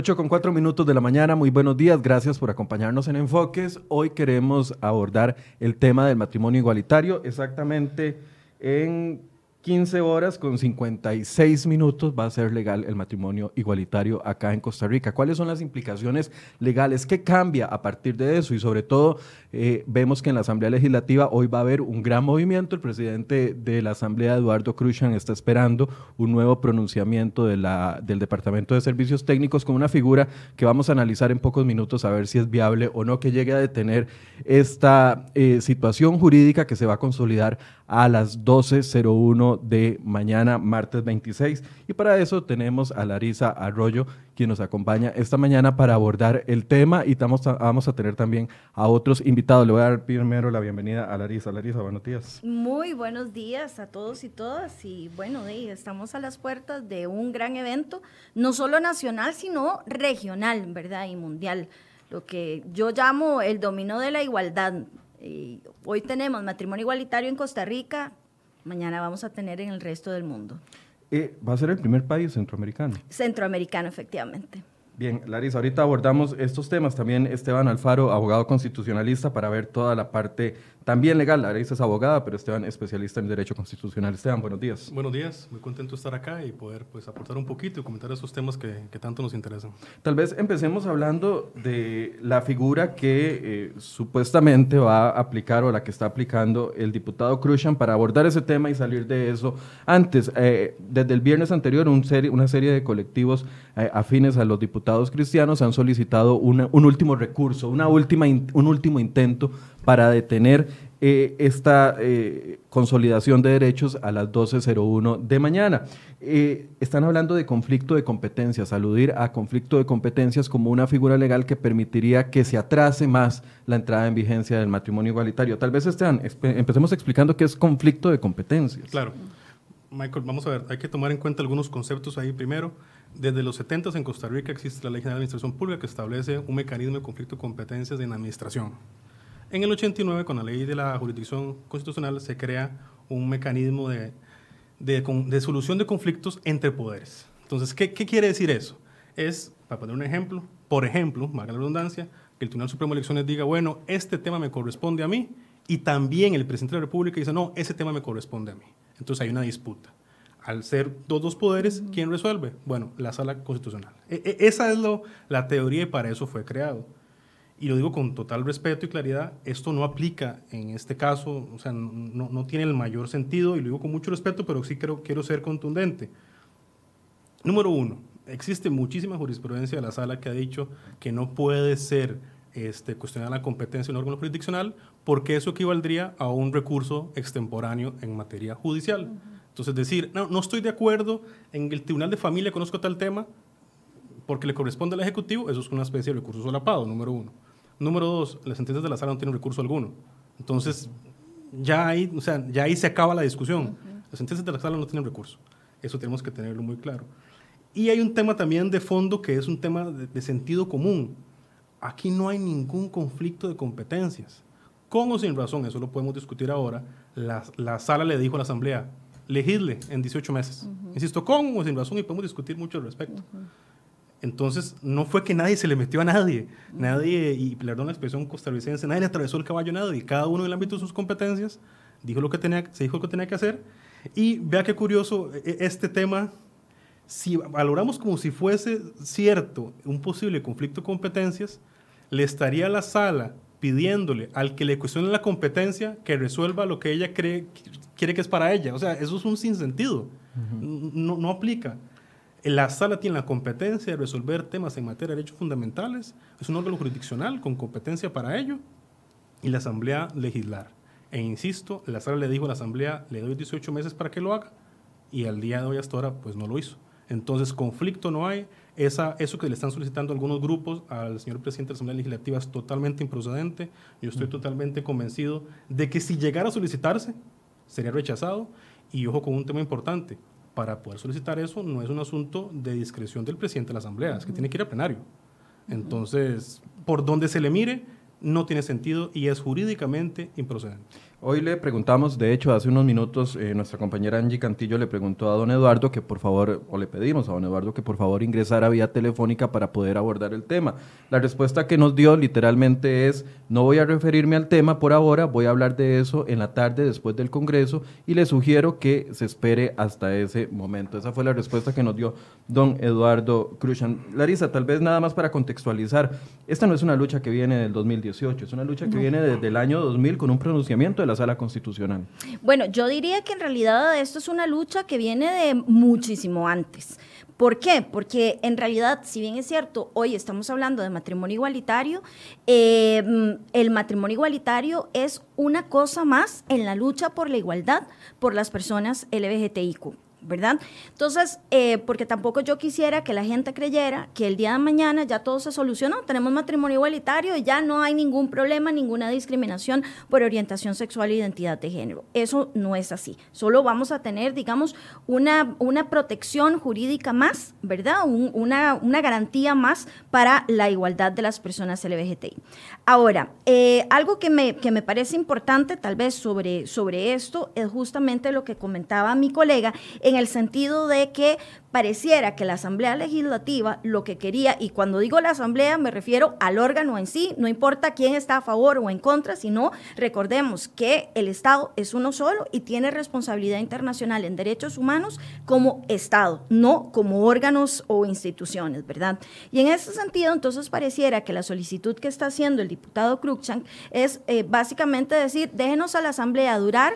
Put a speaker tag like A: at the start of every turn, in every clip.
A: 8 con 4 minutos de la mañana, muy buenos días, gracias por acompañarnos en Enfoques. Hoy queremos abordar el tema del matrimonio igualitario, exactamente en 15 horas con 56 minutos va a ser legal el matrimonio igualitario acá en Costa Rica. ¿Cuáles son las implicaciones legales? ¿Qué cambia a partir de eso? Y sobre todo, eh, vemos que en la Asamblea Legislativa hoy va a haber un gran movimiento. El presidente de la Asamblea, Eduardo Cruzan, está esperando un nuevo pronunciamiento del Departamento de Servicios Técnicos con una figura que vamos a analizar en pocos minutos a ver si es viable o no que llegue a detener esta eh, situación jurídica que se va a consolidar a las 12.01 de mañana, martes 26. Y para eso tenemos a Larisa Arroyo, quien nos acompaña esta mañana para abordar el tema y vamos a, vamos a tener también a otros invitados. Le voy a dar primero la bienvenida a Larisa. Larisa, buenos días.
B: Muy buenos días a todos y todas. Y bueno, estamos a las puertas de un gran evento, no solo nacional, sino regional, ¿verdad? Y mundial. Lo que yo llamo el dominio de la igualdad hoy tenemos matrimonio igualitario en Costa Rica, mañana vamos a tener en el resto del mundo.
A: Eh, ¿Va a ser el primer país centroamericano?
B: Centroamericano, efectivamente.
A: Bien, Larisa, ahorita abordamos estos temas. También Esteban Alfaro, abogado constitucionalista, para ver toda la parte también legal. Larisa es abogada, pero Esteban especialista en Derecho Constitucional. Esteban, buenos días.
C: Buenos días, muy contento de estar acá y poder pues, aportar un poquito y comentar esos temas que, que tanto nos interesan.
A: Tal vez empecemos hablando de la figura que eh, supuestamente va a aplicar o la que está aplicando el diputado Cruzan para abordar ese tema y salir de eso. Antes, eh, desde el viernes anterior, un serie, una serie de colectivos eh, afines a los diputados cristianos han solicitado un último recurso, una última un último intento para detener eh, esta eh, consolidación de derechos a las 12.01 de mañana. Eh, están hablando de conflicto de competencias, aludir a conflicto de competencias como una figura legal que permitiría que se atrase más la entrada en vigencia del matrimonio igualitario. Tal vez estén, empecemos explicando qué es conflicto de competencias.
C: Claro. Michael, vamos a ver, hay que tomar en cuenta algunos conceptos ahí primero. Desde los 70 en Costa Rica existe la Ley General de Administración Pública que establece un mecanismo de conflicto de competencias en administración. En el 89, con la ley de la jurisdicción constitucional, se crea un mecanismo de, de, solución de conflictos entre poderes. Entonces, ¿qué, ¿qué, quiere decir eso? Es, para poner un ejemplo, por ejemplo, valga la redundancia, que el Tribunal Supremo de Elecciones diga, bueno, este tema me corresponde a mí, y también el presidente de la República dice, no, ese tema me corresponde a mí. Entonces hay una disputa. Al ser dos poderes, ¿quién resuelve? Bueno, la sala constitucional. E, e, esa es lo, la teoría y para eso fue creado y lo digo con total respeto y claridad, esto no aplica en este caso, o sea, no, no tiene el mayor sentido, y lo digo con mucho respeto, pero sí quiero, quiero ser contundente. Número uno, existe muchísima jurisprudencia de la sala que ha dicho que no puede ser este, cuestionar la competencia de un órgano jurisdiccional porque eso equivaldría a un recurso extemporáneo en materia judicial. Entonces, decir, no, no estoy de acuerdo, en el Tribunal de Familia conozco tal tema, porque le corresponde al Ejecutivo, eso es una especie de recurso solapado, número uno. Número dos, las sentencias de la sala no tienen recurso alguno. Entonces, ya ahí, o sea, ya ahí se acaba la discusión. Las sentencias de la sala no tienen recurso. Eso tenemos que tenerlo muy claro. Y hay un tema también de fondo que es un tema de, sentido común. Aquí no hay ningún conflicto de competencias. Con o sin razón, eso lo podemos discutir ahora, la, la sala le dijo a la Asamblea, legisle en 18 meses. Insisto, con o sin razón y podemos discutir mucho al respecto. Entonces, no fue que nadie se le metió a nadie. Nadie, y perdón la expresión costarricense, nadie le atravesó el caballo a nadie. Cada uno en el ámbito de sus competencias dijo lo que tenía, se dijo lo que tenía que hacer. Y vea qué curioso, e, este tema, si valoramos como si fuese cierto un posible conflicto de competencias, le estaría a la sala pidiéndole al que le cuestione la competencia que resuelva lo que ella cree, quiere que es para ella. O sea, eso es un sinsentido. no, no aplica. La sala tiene la competencia de resolver temas en materia de derechos fundamentales, es un órgano jurisdiccional con competencia para ello, y la Asamblea legislar. E insisto, la sala le dijo a la Asamblea, le doy 18 meses para que lo haga, y al día de hoy hasta ahora, pues no lo hizo. Entonces, conflicto no hay. Esa, eso que le están solicitando algunos grupos al señor presidente de la Asamblea Legislativa es totalmente improcedente. Yo estoy totalmente convencido de que si llegara a solicitarse, sería rechazado. Y ojo con un tema importante, para poder solicitar eso no es un asunto de discreción del presidente de la Asamblea, es que tiene que ir a plenario. Entonces, por donde se le mire, no tiene sentido y es jurídicamente improcedente.
A: Hoy le preguntamos, de hecho, hace unos minutos, eh, nuestra compañera Angie Cantillo le preguntó a don Eduardo que por favor, o le pedimos a don Eduardo que por favor ingresara vía telefónica para poder abordar el tema. La respuesta que nos dio literalmente es, no voy a referirme al tema por ahora, voy a hablar de eso en la tarde después del Congreso y le sugiero que se espere hasta ese momento. Esa fue la respuesta que nos dio don Eduardo Cruzan. Larisa, tal vez nada más para contextualizar, esta no es una lucha que viene del 2018, es una lucha que viene desde el año 2000 con un pronunciamiento de la Sala Constitucional.
B: Bueno, yo diría que en realidad esto es una lucha que viene de muchísimo antes. ¿Por qué? Porque en realidad, si bien es cierto, hoy estamos hablando de matrimonio igualitario, eh, el matrimonio igualitario es una cosa más en la lucha por la igualdad por las personas LGBTIQ. ¿Verdad? Entonces, eh, porque tampoco yo quisiera que la gente creyera que el día de mañana ya todo se solucionó, tenemos matrimonio igualitario y ya no hay ningún problema, ninguna discriminación por orientación sexual e identidad de género. Eso no es así. Solo vamos a tener, digamos, una, una protección jurídica más, ¿verdad? una, una garantía más para la igualdad de las personas LGBTI. Ahora, eh, algo que me, que me parece importante tal vez sobre, sobre esto es justamente lo que comentaba mi colega, en el sentido de que pareciera que la Asamblea Legislativa lo que quería, y cuando digo la Asamblea me refiero al órgano en sí, no importa quién está a favor o en contra, sino recordemos que el Estado es uno solo y tiene responsabilidad internacional en derechos humanos como Estado, no como órganos o instituciones, ¿verdad? Y en ese sentido, entonces pareciera que la solicitud que está haciendo el diputado Cruikshank es eh, básicamente decir, déjenos a la Asamblea durar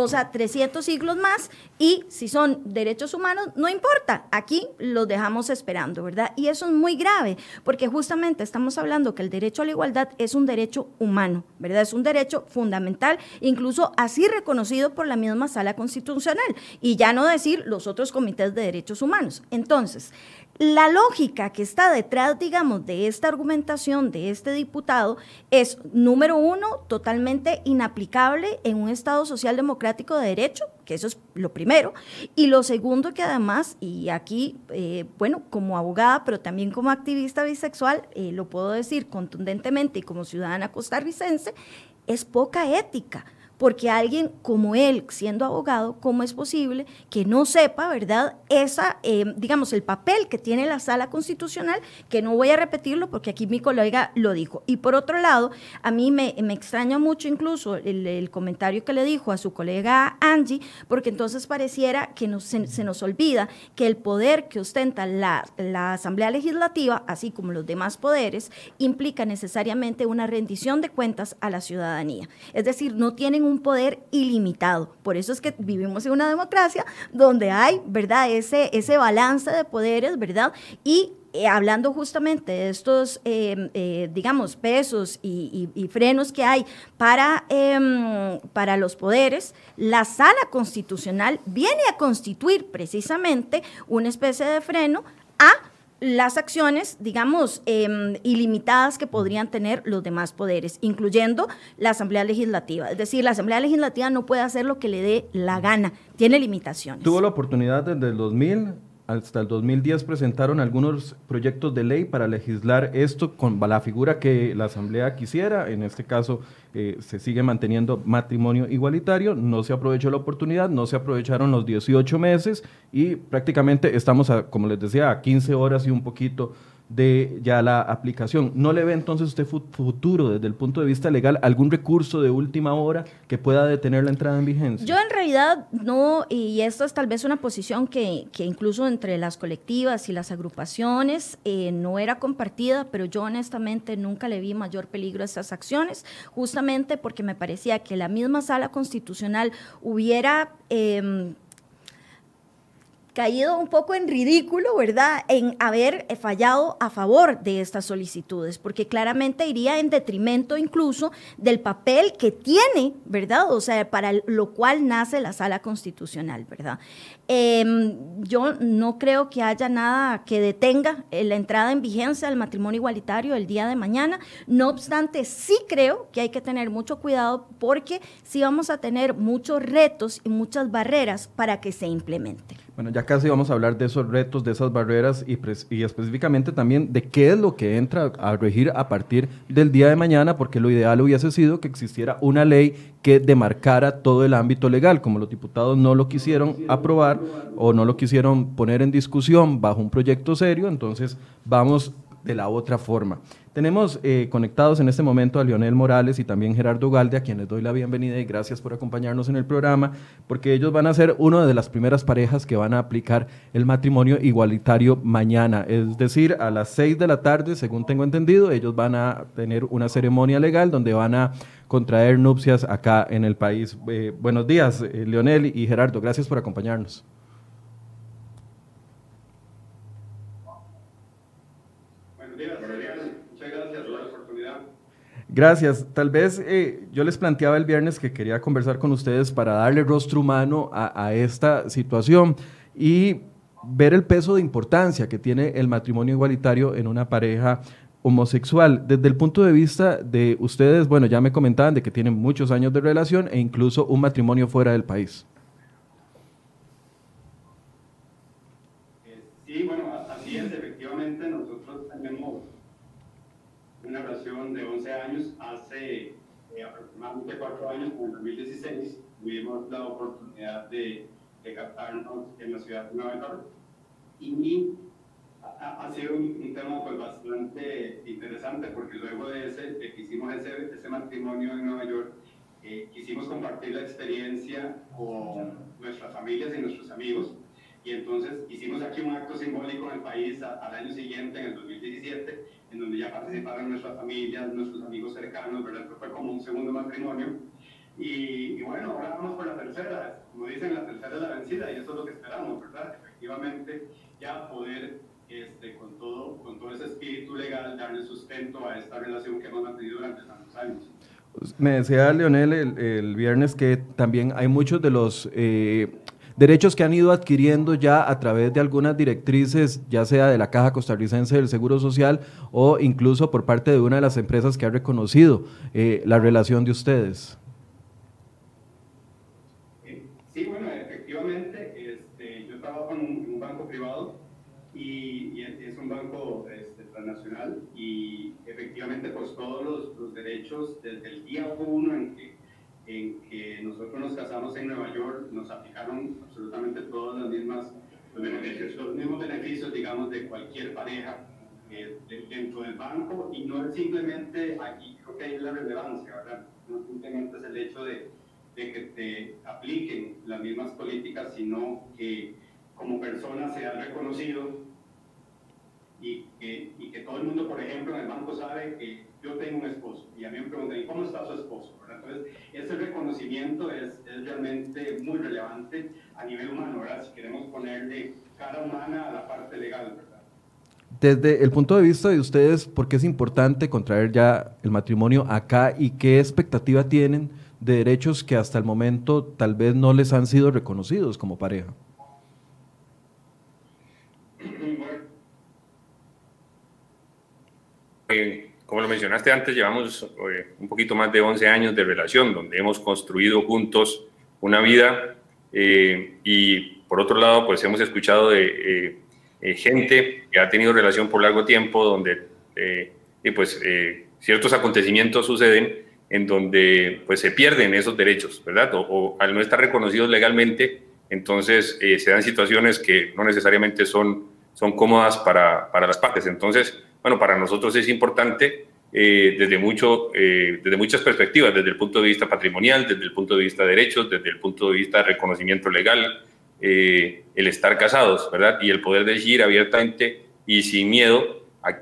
B: o sea, 300 siglos más y si son derechos humanos, no importa, aquí los dejamos esperando, ¿verdad? Y eso es muy grave, porque justamente estamos hablando que el derecho a la igualdad es un derecho humano, ¿verdad? Es un derecho fundamental, incluso así reconocido por la misma sala constitucional, y ya no decir los otros comités de derechos humanos. Entonces, la lógica que está detrás, digamos, de esta argumentación de este diputado es, número uno, totalmente inaplicable en un Estado social democrático de derecho, que eso es lo primero, y lo segundo que además, y aquí, eh, bueno, como abogada, pero también como activista bisexual, eh, lo puedo decir contundentemente y como ciudadana costarricense, es poca ética porque alguien como él, siendo abogado, ¿cómo es posible que no sepa, verdad, esa, eh, digamos, el papel que tiene la sala constitucional, que no voy a repetirlo porque aquí mi colega lo dijo. Y por otro lado, a mí me, extraña mucho incluso el, comentario que le dijo a su colega Angie, porque entonces pareciera que se, nos olvida que el poder que ostenta la, la Asamblea Legislativa, así como los demás poderes, implica necesariamente una rendición de cuentas a la ciudadanía. Es decir, no tienen un poder ilimitado. Por eso es que vivimos en una democracia donde hay, ¿verdad?, ese, ese balance de poderes, ¿verdad? Y eh, hablando justamente de estos, em, eh, digamos, pesos y, frenos que hay para, em, para los poderes, la sala constitucional viene a constituir precisamente una especie de freno a las acciones, digamos, em, ilimitadas que podrían tener los demás poderes, incluyendo la Asamblea Legislativa. Es decir, la Asamblea Legislativa no puede hacer lo que le dé la gana, tiene limitaciones.
A: Tuvo la oportunidad desde el 2000 hasta el 2010 presentaron algunos proyectos de ley para legislar esto con la figura que la Asamblea quisiera. En este caso, eh, se sigue manteniendo matrimonio igualitario. No se aprovechó la oportunidad, no se aprovecharon los 18 meses y prácticamente estamos, a, como les decía, a 15 horas y un poquito de ya la aplicación. ¿No le ve entonces usted futuro desde el punto de vista legal algún recurso de última hora que pueda detener la entrada en vigencia?
B: Yo en realidad no, y esto es tal vez una posición que, que incluso entre las colectivas y las agrupaciones eh, no era compartida, pero yo honestamente nunca le vi mayor peligro a estas acciones, justamente porque me parecía que la misma sala constitucional hubiera... Eh, caído un poco en ridículo, ¿verdad?, en haber fallado a favor de estas solicitudes, porque claramente iría en detrimento incluso del papel que tiene, ¿verdad?, o sea, para lo cual nace la sala constitucional, ¿verdad? Em, yo no creo que haya nada que detenga eh, la entrada en vigencia del matrimonio igualitario el día de mañana, no obstante, sí creo que hay que tener mucho cuidado porque sí vamos a tener muchos retos y muchas barreras para que se implemente.
A: Bueno, ya casi vamos a hablar de esos retos, de esas barreras y, y, específicamente también de qué es lo que entra a regir a partir del día de mañana, porque lo ideal hubiese sido que existiera una ley que demarcara todo el ámbito legal. Como los diputados no lo quisieron aprobar o no lo quisieron poner en discusión bajo un proyecto serio, entonces vamos de la otra forma. Tenemos eh, conectados en este momento a Leonel Morales y también Gerardo Galde, a quienes doy la bienvenida y gracias por acompañarnos en el programa, porque ellos van a ser una de las primeras parejas que van a aplicar el matrimonio igualitario mañana, es decir, a las seis de la tarde, según tengo entendido, ellos van a tener una ceremonia legal donde van a contraer nupcias acá en el país. Eh, buenos días, eh, y Gerardo, gracias por acompañarnos. Gracias. Tal vez eh, yo les planteaba el viernes que quería conversar con ustedes para darle rostro humano a, esta situación y ver el peso de importancia que tiene el matrimonio igualitario en una pareja homosexual. Desde el punto de vista de ustedes, bueno, ya me comentaban de que tienen muchos años de relación e incluso un matrimonio fuera del país.
D: Sí, bueno, así es, efectivamente nosotros tenemos de 11 años. Hace eh, aproximadamente 4 años, en 2016, tuvimos la oportunidad de, de captarnos en la ciudad de Nueva York. Y ha, ha sido un, tema pues, bastante interesante porque luego de, ese, de que hicimos ese, ese matrimonio en Nueva York, eh, quisimos compartir la experiencia con nuestras familias y nuestros amigos. Y entonces hicimos aquí un acto simbólico en el país al año siguiente, en el 2017, en donde ya participaron nuestras familias, nuestros amigos cercanos, ¿verdad? fue como un segundo matrimonio. Y, bueno, ahora vamos por la tercera, como dicen, la tercera es la vencida y eso es lo que esperamos, ¿verdad? Efectivamente, ya poder este, con, todo, con todo ese espíritu legal darle sustento a esta relación que hemos mantenido durante tantos años.
A: Me decía Leonel el, el viernes que también hay muchos de los eh, derechos que han ido adquiriendo ya a través de algunas directrices, ya sea de la Caja Costarricense del Seguro Social o incluso por parte de una de las empresas que ha reconocido eh, la relación de ustedes.
D: Sí, bueno, efectivamente, este, yo trabajo en un, banco privado y, es un banco este, transnacional y efectivamente pues todos los, derechos desde el día uno en en que nosotros nos casamos en Nueva York, nos aplicaron absolutamente todos los mismos beneficios, mismos beneficios, digamos, de cualquier pareja eh, dentro del banco y no es simplemente aquí, creo que hay la relevancia, ¿verdad? No simplemente es el hecho de, de que te apliquen las mismas políticas, sino que como persona seas reconocido y que, y que todo el mundo, por ejemplo, en el banco sabe que yo tengo un esposo y a mí me preguntan, ¿y cómo está su esposo? Entonces, ese reconocimiento es, es, realmente muy relevante a nivel humano, ¿verdad? Si queremos ponerle cara humana a la parte legal, ¿verdad?
A: Desde el punto de vista de ustedes, ¿por qué es importante contraer ya el matrimonio acá y qué expectativa tienen de derechos que hasta el momento tal vez no les han sido reconocidos como pareja?
E: Eh, como lo mencionaste antes, llevamos eh, un poquito más de 11 años de relación, donde hemos construido juntos una vida eh, y por otro lado, pues hemos escuchado de eh, gente que ha tenido relación por largo tiempo, donde y pues ciertos acontecimientos suceden en donde pues se pierden esos derechos, ¿verdad? O, al no estar reconocidos legalmente, entonces se dan situaciones que no necesariamente son, son cómodas para, para las partes. Entonces, bueno, para nosotros es importante eh, desde, mucho, eh, desde muchas perspectivas, desde el punto de vista patrimonial, desde el punto de vista de derechos, desde el punto de vista de reconocimiento legal, eh, el estar casados, ¿verdad? Y el poder decir abiertamente y sin miedo a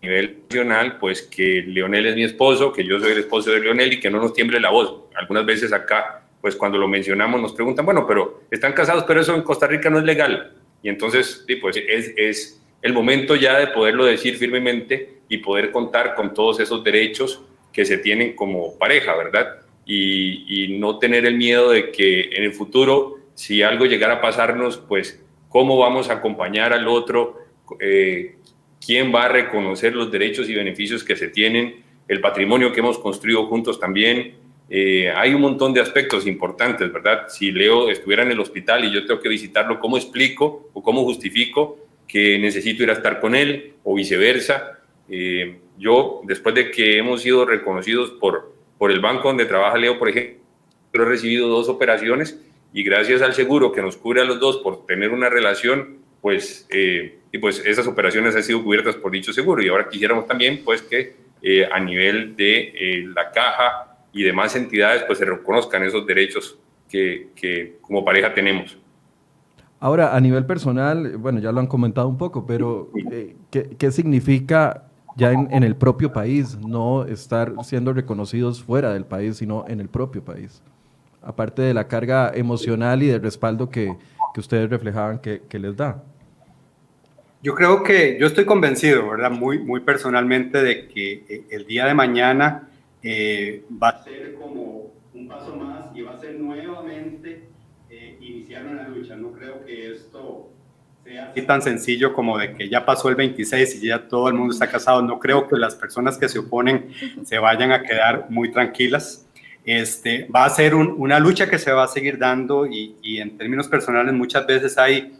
E: nivel nacional, pues que Leonel es mi esposo, que yo soy el esposo de Leonel y que no nos tiemble la voz. Algunas veces acá, pues cuando lo mencionamos nos preguntan, bueno, pero están casados, pero eso en Costa Rica no es legal. Y entonces, sí, pues es, es el momento ya de poderlo decir firmemente y poder contar con todos esos derechos que se tienen como pareja, ¿verdad? Y, no tener el miedo de que en el futuro, si algo llegara a pasarnos, pues cómo vamos a acompañar al otro, eh, quién va a reconocer los derechos y beneficios que se tienen, el patrimonio que hemos construido juntos también, Eh, hay un montón de aspectos importantes, ¿verdad? Si Leo estuviera en el hospital y yo tengo que visitarlo, ¿cómo explico o cómo justifico que necesito ir a estar con él o viceversa? Eh, yo, después de que hemos sido reconocidos por, por el banco donde trabaja Leo, por ejemplo, he recibido dos operaciones y gracias al seguro que nos cubre a los dos por tener una relación, pues, eh, y pues esas operaciones han sido cubiertas por dicho seguro. Y ahora quisiéramos también, pues, que a nivel de la caja y demás entidades pues se reconozcan esos derechos que, que como pareja tenemos.
A: Ahora, a nivel personal, bueno, ya lo han comentado un poco, pero eh, ¿qué, ¿qué, significa ya en, en, el propio país, no estar siendo reconocidos fuera del país, sino en el propio país? Aparte de la carga emocional y del respaldo que, que ustedes reflejaban que, que, les da.
D: Yo creo que yo estoy convencido, ¿verdad? Muy, muy personalmente de que eh, el día de mañana eh, va a ser como un paso más y va a ser nuevamente eh, iniciar una lucha. No creo que esto sea así tan sencillo como de que ya pasó el 26 y ya todo el mundo está casado. No creo que las personas que se oponen se vayan a quedar muy tranquilas. Este, va a ser un, una lucha que se va a seguir dando y, y en términos personales muchas veces hay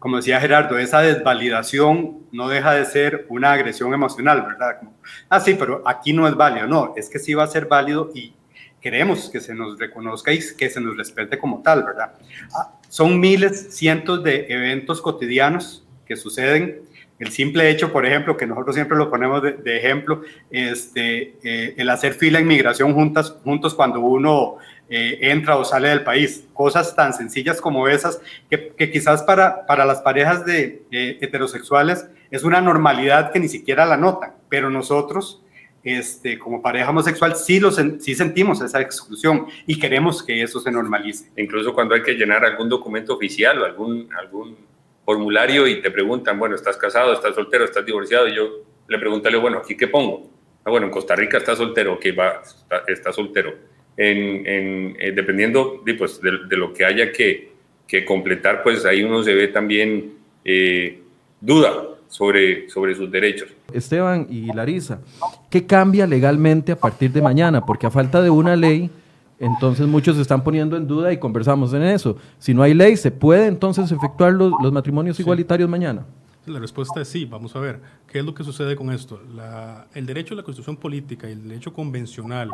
D: como decía Gerardo, esa desvalidación no deja de ser una agresión emocional, ¿verdad? Ah, sí, pero aquí no es válido. No, es que sí va a ser válido y queremos que se nos reconozca y que se nos respete como tal, ¿verdad? Ah, son miles, cientos de eventos cotidianos que suceden. El simple hecho, por ejemplo, que nosotros siempre lo ponemos de, de ejemplo, este, eh, el hacer fila en migración juntas, juntos cuando uno eh, entra o sale del país. Cosas tan sencillas como esas que, que quizás para, para las parejas de, heterosexuales es una normalidad que ni siquiera la notan, pero nosotros este, como pareja homosexual sí, lo, sí sentimos esa exclusión y queremos que eso se normalice.
E: Incluso cuando hay que llenar algún documento oficial o algún, algún formulario y te preguntan, bueno, ¿estás casado, estás soltero, estás divorciado? Y yo le preguntarle, bueno, ¿aquí qué pongo? Ah, bueno, en Costa Rica está soltero, que va, está, está soltero en, eh, dependiendo de, pues, de, lo que haya que, que, completar, pues ahí uno se ve también eh, duda sobre, sobre sus derechos.
A: Esteban y Larisa, ¿qué cambia legalmente a partir de mañana? Porque a falta de una ley, entonces muchos se están poniendo en duda y conversamos en eso. Si no hay ley, ¿se puede entonces efectuar los, los matrimonios sí. igualitarios mañana?
C: La respuesta es sí. Vamos a ver, ¿qué es lo que sucede con esto? La, el derecho a la constitución política y el derecho convencional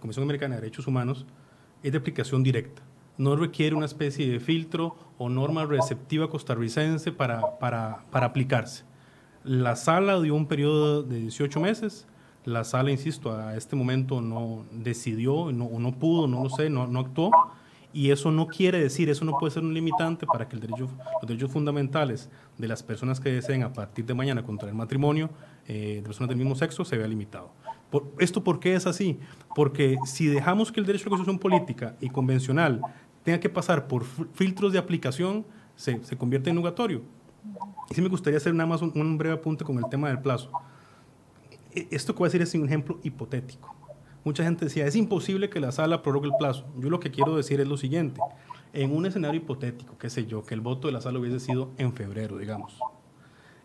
C: Comisión Americana de Derechos Humanos es de aplicación directa. No requiere una especie de filtro o norma receptiva costarricense para, para, para aplicarse. La sala dio un periodo de 18 meses. La sala, insisto, a este momento no decidió, no, no pudo, no lo sé, no, no actuó. Y eso no quiere decir, eso no puede ser un limitante para que el derecho, los derechos fundamentales de las personas que deseen a partir de mañana contraer matrimonio eh, de personas del mismo sexo se vea limitado. ¿Esto por qué es así? Porque si dejamos que el derecho a la constitución política y convencional tenga que pasar por filtros de aplicación, se, se convierte en nugatorio. Y sí me gustaría hacer nada más un, un, breve apunte con el tema del plazo. E, esto que voy a decir es un ejemplo hipotético. Mucha gente decía, es imposible que la sala prorrogue el plazo. Yo lo que quiero decir es lo siguiente. En un escenario hipotético, qué sé yo, que el voto de la sala hubiese sido en febrero, digamos,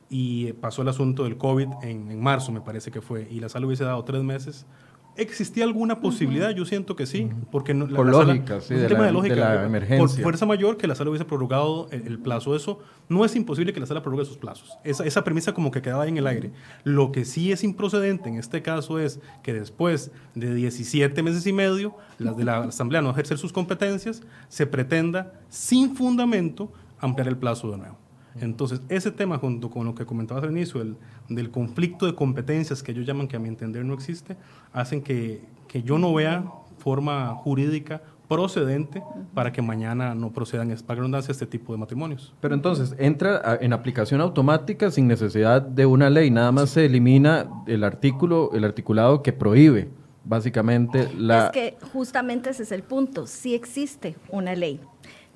C: y pasó el asunto del COVID en, en, marzo, me parece que fue, y la sala hubiese dado tres meses. ¿Existía alguna posibilidad? Uh -huh. Yo siento que sí, porque no,
A: por
C: la,
A: lógica,
C: sala,
A: sí,
C: un
A: de
C: tema
A: la,
C: de lógica,
A: de la emergencia.
C: por fuerza mayor que la sala hubiese prorrogado el, el, plazo. Eso no es imposible que la sala prorrogue sus plazos. Esa, esa premisa como que quedaba ahí en el aire. Lo que sí es improcedente en este caso es que después de 17 meses y medio, las de la Asamblea no ejercer sus competencias, se pretenda sin fundamento ampliar el plazo de nuevo. Entonces, ese tema, junto con lo que comentabas al inicio, el, del conflicto de competencias que ellos llaman que a mi entender no existe, hacen que, que yo no vea forma jurídica procedente para que mañana no procedan, para redundancia, este tipo de matrimonios.
A: Pero entonces, entra en aplicación automática sin necesidad de una ley, nada más se elimina el artículo, el articulado que prohíbe básicamente la...
B: Es que justamente ese es el punto, sí existe una ley.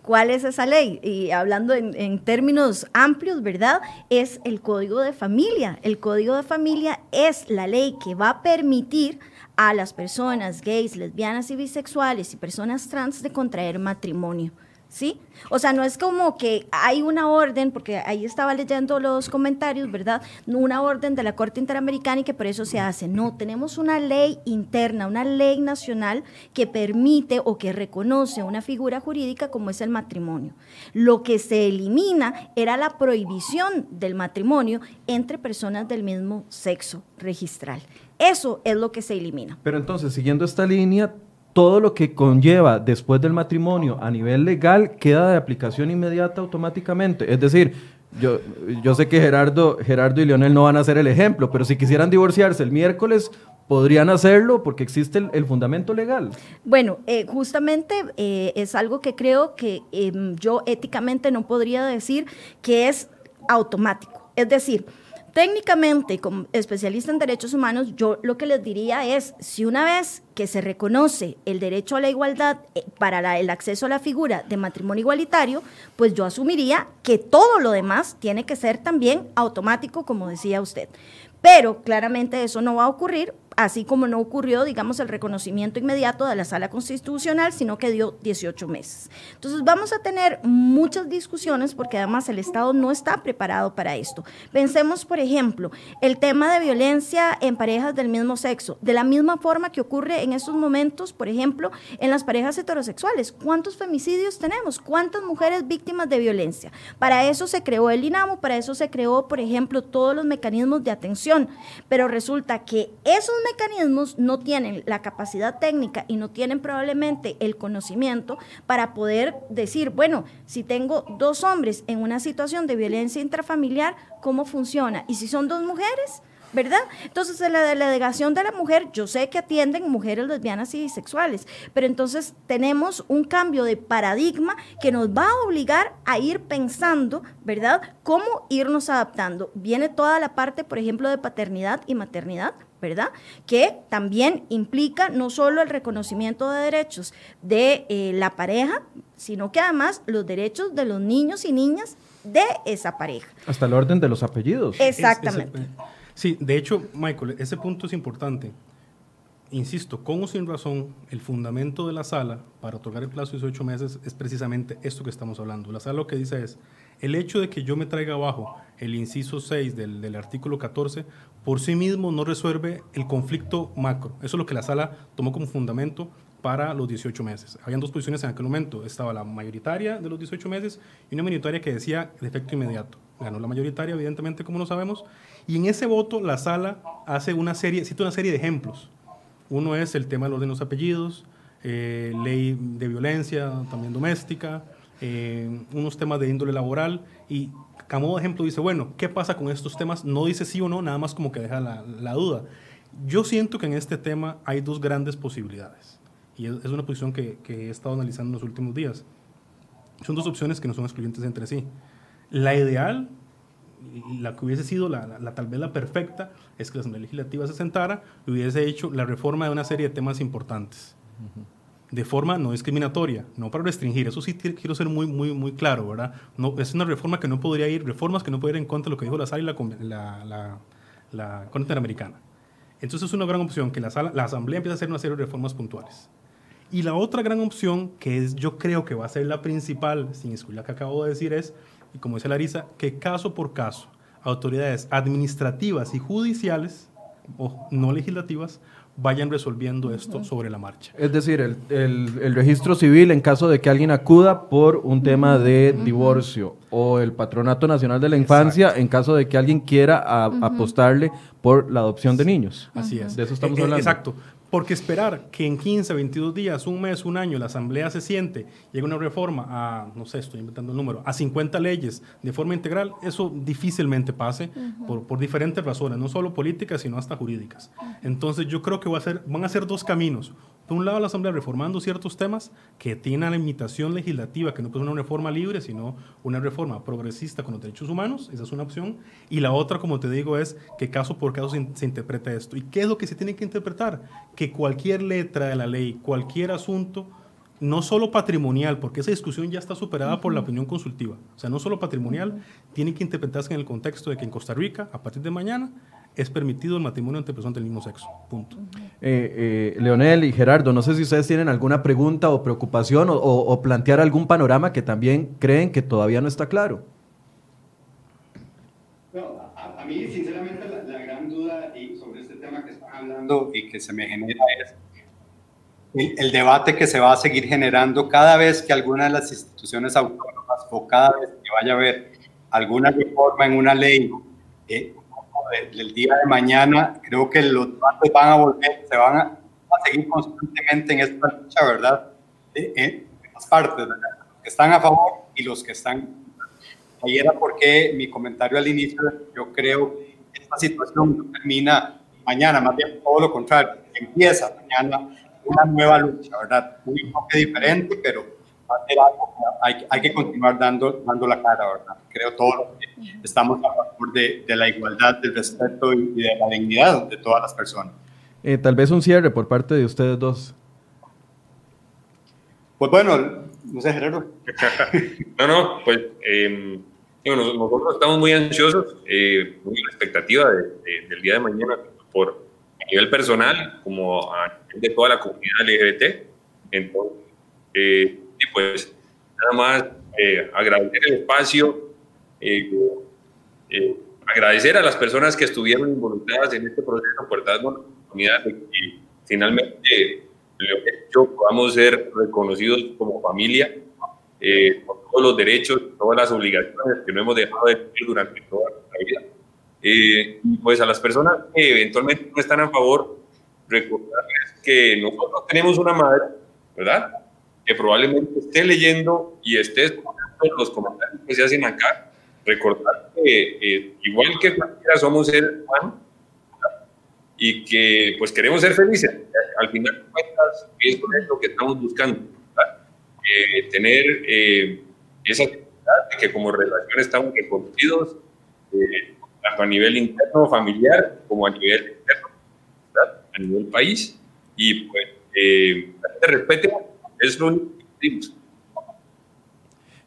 B: ¿Cuál es esa ley? Y hablando en, en, términos amplios, ¿verdad? Es el Código de Familia. El Código de Familia es la ley que va a permitir a las personas gays, lesbianas y bisexuales y personas trans de contraer matrimonio. ¿Sí? O sea, no es como que hay una orden, porque ahí estaba leyendo los comentarios, ¿verdad? Una orden de la Corte Interamericana y que por eso se hace. No, tenemos una ley interna, una ley nacional que permite o que reconoce una figura jurídica como es el matrimonio. Lo que se elimina era la prohibición del matrimonio entre personas del mismo sexo registral. Eso es lo que se elimina.
A: Pero entonces, siguiendo esta línea, todo lo que conlleva después del matrimonio a nivel legal queda de aplicación inmediata automáticamente. Es decir, yo, yo sé que Gerardo, Gerardo y Leonel no van a ser el ejemplo, pero si quisieran divorciarse el miércoles, podrían hacerlo porque existe el, fundamento legal.
B: Bueno, eh, justamente eh, es algo que creo que em, yo éticamente no podría decir que es automático. Es decir, Técnicamente, como especialista en derechos humanos, yo lo que les diría es, si una vez que se reconoce el derecho a la igualdad eh, para el acceso a la figura de matrimonio igualitario, pues yo asumiría que todo lo demás tiene que ser también automático, como decía usted. Pero claramente eso no va a ocurrir así como no ocurrió, digamos, el reconocimiento inmediato de la sala constitucional, sino que dio 18 meses. Entonces vamos a tener muchas discusiones porque además el Estado no está preparado para esto. Pensemos, por ejemplo, el tema de violencia en parejas del mismo sexo, de la misma forma que ocurre en estos momentos, por ejemplo, en las parejas heterosexuales. ¿Cuántos femicidios tenemos? ¿Cuántas mujeres víctimas de violencia? Para eso se creó el INAMO, para eso se creó, por ejemplo, todos los mecanismos de atención, pero resulta que esos mecanismos no tienen la capacidad técnica y no tienen probablemente el conocimiento para poder decir, bueno, si tengo dos hombres en una situación de violencia intrafamiliar, ¿cómo funciona? Y si son dos mujeres, ¿verdad? Entonces, en la delegación de la mujer, yo sé que atienden mujeres lesbianas y bisexuales, pero entonces tenemos un cambio de paradigma que nos va a obligar a ir pensando, ¿verdad? Cómo irnos adaptando. Viene toda la parte, por ejemplo, de paternidad y maternidad, ¿verdad? Que también implica no solo el reconocimiento de derechos de eh, la pareja, sino que además los derechos de los niños y niñas de esa pareja.
A: Hasta el orden de los apellidos.
B: Exactamente.
C: Sí, de hecho, Michael, ese punto es importante. Insisto, con o sin razón, el fundamento de la sala para otorgar el plazo de 18 meses es precisamente esto que estamos hablando. La sala lo que dice es, el hecho de que yo me traiga abajo el inciso 6 del, artículo 14 por sí mismo no resuelve el conflicto macro. Eso es lo que la sala tomó como fundamento para los 18 meses. Habían dos posiciones en aquel momento. Estaba la mayoritaria de los 18 meses y una minoritaria que decía de efecto inmediato. Ganó la mayoritaria, evidentemente, como lo sabemos, y en ese voto la sala hace una serie, cita una serie de ejemplos. Uno es el tema del orden de los apellidos, eh, ley de violencia, también doméstica, eh, unos temas de índole laboral y a modo de ejemplo dice, bueno, ¿qué pasa con estos temas? No dice sí o no, nada más como que deja la, la duda. Yo siento que en este tema hay dos grandes posibilidades y es, es una posición que, que he estado analizando en los últimos días. Son dos opciones que no son excluyentes entre sí. La ideal la que hubiese sido la, la, tal vez la perfecta es que la Asamblea Legislativa se sentara y hubiese hecho la reforma de una serie de temas importantes. Uh -huh. De forma no discriminatoria, no para restringir, eso sí quiero ser muy, muy, muy claro, ¿verdad? No, es una reforma que no podría ir, reformas que no podrían ir en contra de lo que dijo la sala y la, la, la, la Corte Interamericana. Entonces es una gran opción que la, sala, la Asamblea empiece a hacer una serie de reformas puntuales. Y la otra gran opción, que es, yo creo que va a ser la principal, sin excluir la que acabo de decir, es y como dice Larisa, que caso por caso autoridades administrativas y judiciales o no legislativas vayan resolviendo esto sobre la marcha.
A: Es decir, el, el, el, registro civil en caso de que alguien acuda por un tema de divorcio o el Patronato Nacional de la Infancia Exacto. en caso de que alguien quiera a, apostarle por la adopción de niños.
C: Así es.
A: De eso estamos
C: eh,
A: hablando.
C: Exacto. Porque esperar que en 15, 22 días, un mes, un año, la Asamblea se siente, llegue una reforma a, no sé, estoy inventando el número, a 50 leyes de forma integral, eso difícilmente pase uh -huh. por, por, diferentes razones, no solo políticas, sino hasta jurídicas. Entonces yo creo que va a ser, van a ser dos caminos. Por un lado, la Asamblea reformando ciertos temas que tienen la limitación legislativa, que no es una reforma libre, sino una reforma progresista con los derechos humanos, esa es una opción. Y la otra, como te digo, es que caso por caso se, se interpreta esto. ¿Y qué es lo que se tiene que interpretar? Que cualquier letra de la ley, cualquier asunto, no solo patrimonial, porque esa discusión ya está superada uh -huh. por la opinión consultiva, o sea, no solo patrimonial, tiene que interpretarse en el contexto de que en Costa Rica, a partir de mañana, es permitido el matrimonio entre personas del mismo sexo. Punto.
A: Eh, eh, Leonel y Gerardo, no sé si ustedes tienen alguna pregunta o preocupación o, plantear algún panorama que también creen que todavía no está claro.
D: a, mí, sinceramente, la, gran duda y sobre este tema que están hablando y que se me genera es el, el, debate que se va a seguir generando cada vez que alguna de las instituciones autónomas o cada vez que vaya a haber alguna reforma en una ley eh, del día de mañana, creo que los debates van a volver, se van a, seguir constantemente en esta lucha, ¿verdad? en las partes, ¿verdad? Los que están a favor y los que están. Ahí era porque mi comentario al inicio, yo creo que esta situación no termina mañana, más bien todo lo contrario, empieza mañana una nueva lucha, ¿verdad? Un enfoque diferente, pero hay, hay, que continuar dando, dando la cara, ¿verdad? Creo todos que estamos a favor de, de, la igualdad, del respeto y de la dignidad de todas las personas.
A: Eh, tal vez un cierre por parte de ustedes dos.
D: Pues bueno, no sé, Gerardo.
E: no, no, pues eh, nosotros estamos muy ansiosos, eh, muy en la expectativa del día de mañana, por a nivel personal como a nivel de toda la comunidad LGBT. Entonces, eh, y pues nada más eh, agradecer el espacio, eh, eh, agradecer a las personas que estuvieron involucradas en este proceso por darnos la oportunidad de que finalmente lo podamos ser reconocidos como familia, con todos los derechos, todas las obligaciones que no hemos dejado de cumplir durante toda la vida. y pues a las personas que eventualmente no están a favor, recordarles que nosotros tenemos una madre, ¿verdad? Que probablemente esté leyendo y esté escuchando los comentarios que se hacen acá, recordar que eh, igual que cualquiera somos seres humanos y que pues queremos ser felices. Al final de cuentas, es lo que estamos buscando, eh, tener eh, esa seguridad de que como relación estamos reconocidos, tanto a nivel interno, familiar, como a nivel externo, a nivel país, y pues eh, respete es lo único que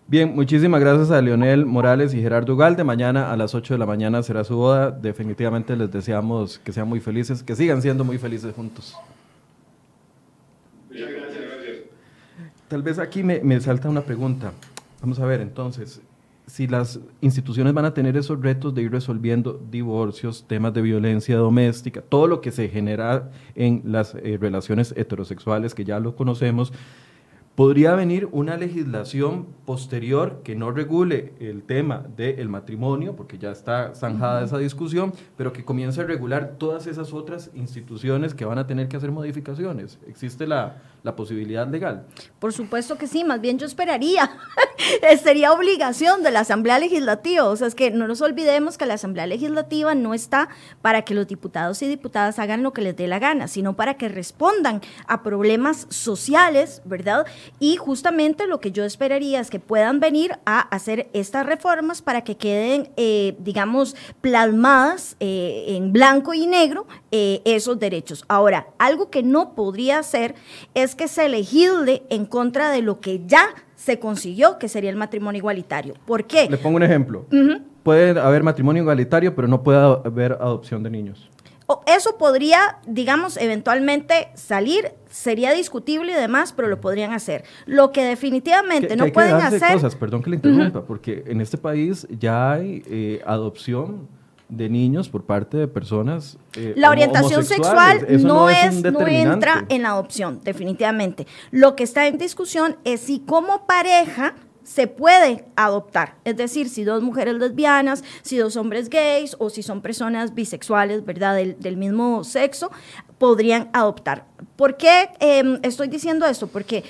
A: Bien, muchísimas gracias a Leonel Morales y Gerardo Galde. Mañana a las 8 de la mañana será su boda. Definitivamente les deseamos que sean muy felices, que sigan siendo muy felices juntos.
F: Muchas gracias, gracias.
A: Tal vez aquí me, me salta una pregunta. Vamos a ver, entonces, si las instituciones van a tener esos retos de ir resolviendo divorcios, temas de violencia doméstica, todo lo que se genera en las eh, relaciones heterosexuales, que ya lo conocemos, Podría venir una legislación posterior que no regule el tema del matrimonio, porque ya está zanjada esa discusión, pero que comience a regular todas esas otras instituciones que van a tener que hacer modificaciones. ¿Existe la, la posibilidad legal?
B: Por supuesto que sí, más bien yo esperaría. Sería obligación de la Asamblea Legislativa. O sea, es que no nos olvidemos que la Asamblea Legislativa no está para que los diputados y diputadas hagan lo que les dé la gana, sino para que respondan a problemas sociales, ¿verdad? Y justamente lo que yo esperaría es que puedan venir a hacer estas reformas para que queden, eh, digamos, plasmadas eh, en blanco y negro eh, esos derechos. Ahora, algo que no podría hacer es que se legisle en contra de lo que ya se consiguió, que sería el matrimonio igualitario. ¿Por qué?
A: Le pongo un ejemplo. Puede haber matrimonio igualitario, pero no puede haber adopción de niños.
B: Eso podría, digamos, eventualmente salir, sería discutible y demás, pero lo podrían hacer. Lo que definitivamente no pueden hacer...
A: cosas, perdón que le interrumpa, porque en este país ya hay eh, adopción de niños por parte de personas.
B: Eh, la orientación sexual no, es, no entra en la adopción, definitivamente. Lo que está en discusión es si como pareja se puede adoptar. Es decir, si dos mujeres lesbianas, si dos hombres gays o si son personas bisexuales, ¿verdad? Del, mismo sexo, podrían adoptar. ¿Por qué em, estoy diciendo esto? Porque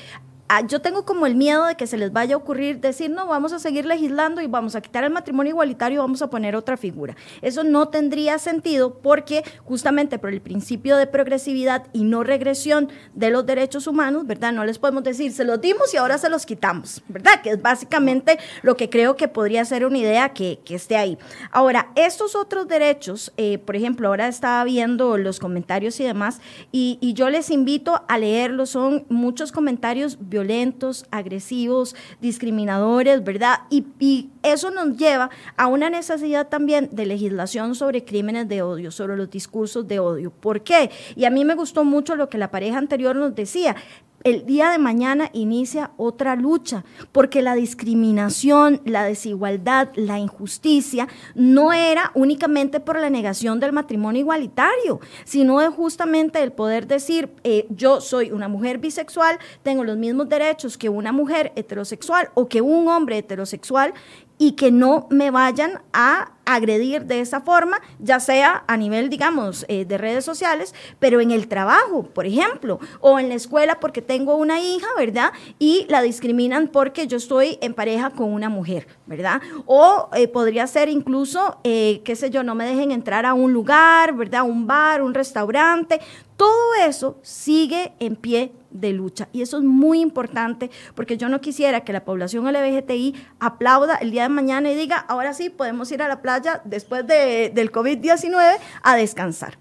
B: yo tengo como el miedo de que se les vaya a ocurrir decir, no, vamos a seguir legislando y vamos a quitar el matrimonio igualitario y vamos a poner otra figura. Eso no tendría sentido porque justamente por el principio de progresividad y no regresión de los derechos humanos, ¿verdad? No les podemos decir, se los dimos y ahora se los quitamos, ¿verdad? Que es básicamente lo que creo que podría ser una idea que, que esté ahí. Ahora, estos otros derechos, eh, por ejemplo, ahora estaba viendo los comentarios y demás, y, y yo les invito a leerlos, son muchos comentarios violentos, agresivos, discriminadores, ¿verdad? Y, y eso nos lleva a una necesidad también de legislación sobre crímenes de odio, sobre los discursos de odio. ¿Por qué? Y a mí me gustó mucho lo que la pareja anterior nos decía el día de mañana inicia otra lucha, porque la discriminación, la desigualdad, la injusticia no era únicamente por la negación del matrimonio igualitario, sino de justamente el poder decir, eh, yo soy una mujer bisexual, tengo los mismos derechos que una mujer heterosexual o que un hombre heterosexual y que no me vayan a agredir de esa forma, ya sea a nivel, digamos, eh, de redes sociales, pero en el trabajo, por ejemplo, o en la escuela porque tengo una hija, ¿verdad? Y la discriminan porque yo estoy en pareja con una mujer, ¿verdad? O eh, podría ser incluso, eh, qué sé yo, no me dejen entrar a un lugar, ¿verdad? Un bar, un restaurante. Todo eso sigue en pie de lucha. Y eso es muy importante porque yo no quisiera que la población LGBTI aplauda el día de mañana y diga, ahora sí, podemos ir a la playa después de, del COVID-19 a descansar.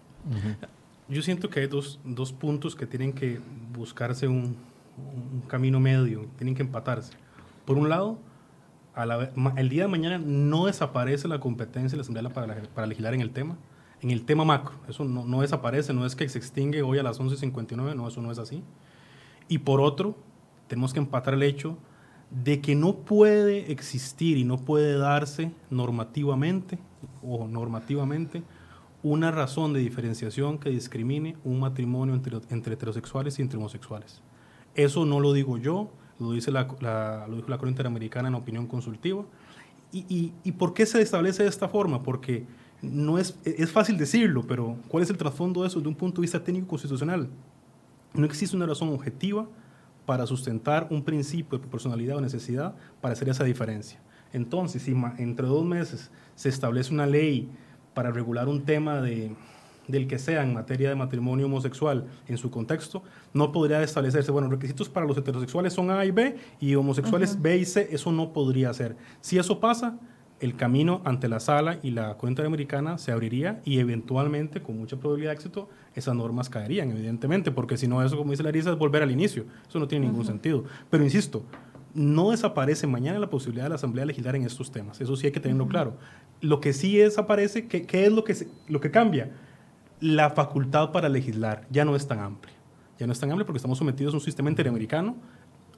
C: Yo siento que hay dos, dos, puntos que tienen que buscarse un, camino medio, tienen que empatarse. Por un lado, a la, el día de mañana no desaparece la competencia de la Asamblea para, para legislar en el tema, en el tema macro. Eso no, no, desaparece, no es que se extingue hoy a las 11.59, no, eso no es así. Y por otro, tenemos que empatar el hecho de que no puede existir y no puede darse normativamente o normativamente una razón de diferenciación que discrimine un matrimonio entre, entre heterosexuales y entre homosexuales. Eso no lo digo yo, lo, dice la, la, lo dijo la Corte Interamericana en opinión consultiva. Y, y, ¿Y por qué se establece de esta forma? Porque no es, es fácil decirlo, pero ¿cuál es el trasfondo de eso desde un punto de vista técnico constitucional? No existe una razón objetiva para sustentar un principio de proporcionalidad o necesidad para hacer esa diferencia. Entonces, si entre dos meses se establece una ley para regular un tema de, del que sea en materia de matrimonio homosexual en su contexto, no podría establecerse, bueno, requisitos para los heterosexuales son A y B y homosexuales uh -huh. B y C, eso no podría ser. Si eso pasa, el camino ante la sala y la cuenta americana se abriría y eventualmente, con mucha probabilidad de éxito, esas normas caerían, evidentemente, porque si no, eso, como dice Larisa, es volver al inicio. Eso no tiene ningún uh -huh. sentido. Pero insisto, no desaparece mañana la posibilidad de la Asamblea legislar en estos temas. Eso sí hay que tenerlo uh -huh. claro. Lo que sí desaparece, ¿qué, qué es lo que, se, lo que cambia? La facultad para legislar ya no es tan amplia. Ya no es tan amplia porque estamos sometidos a un sistema interamericano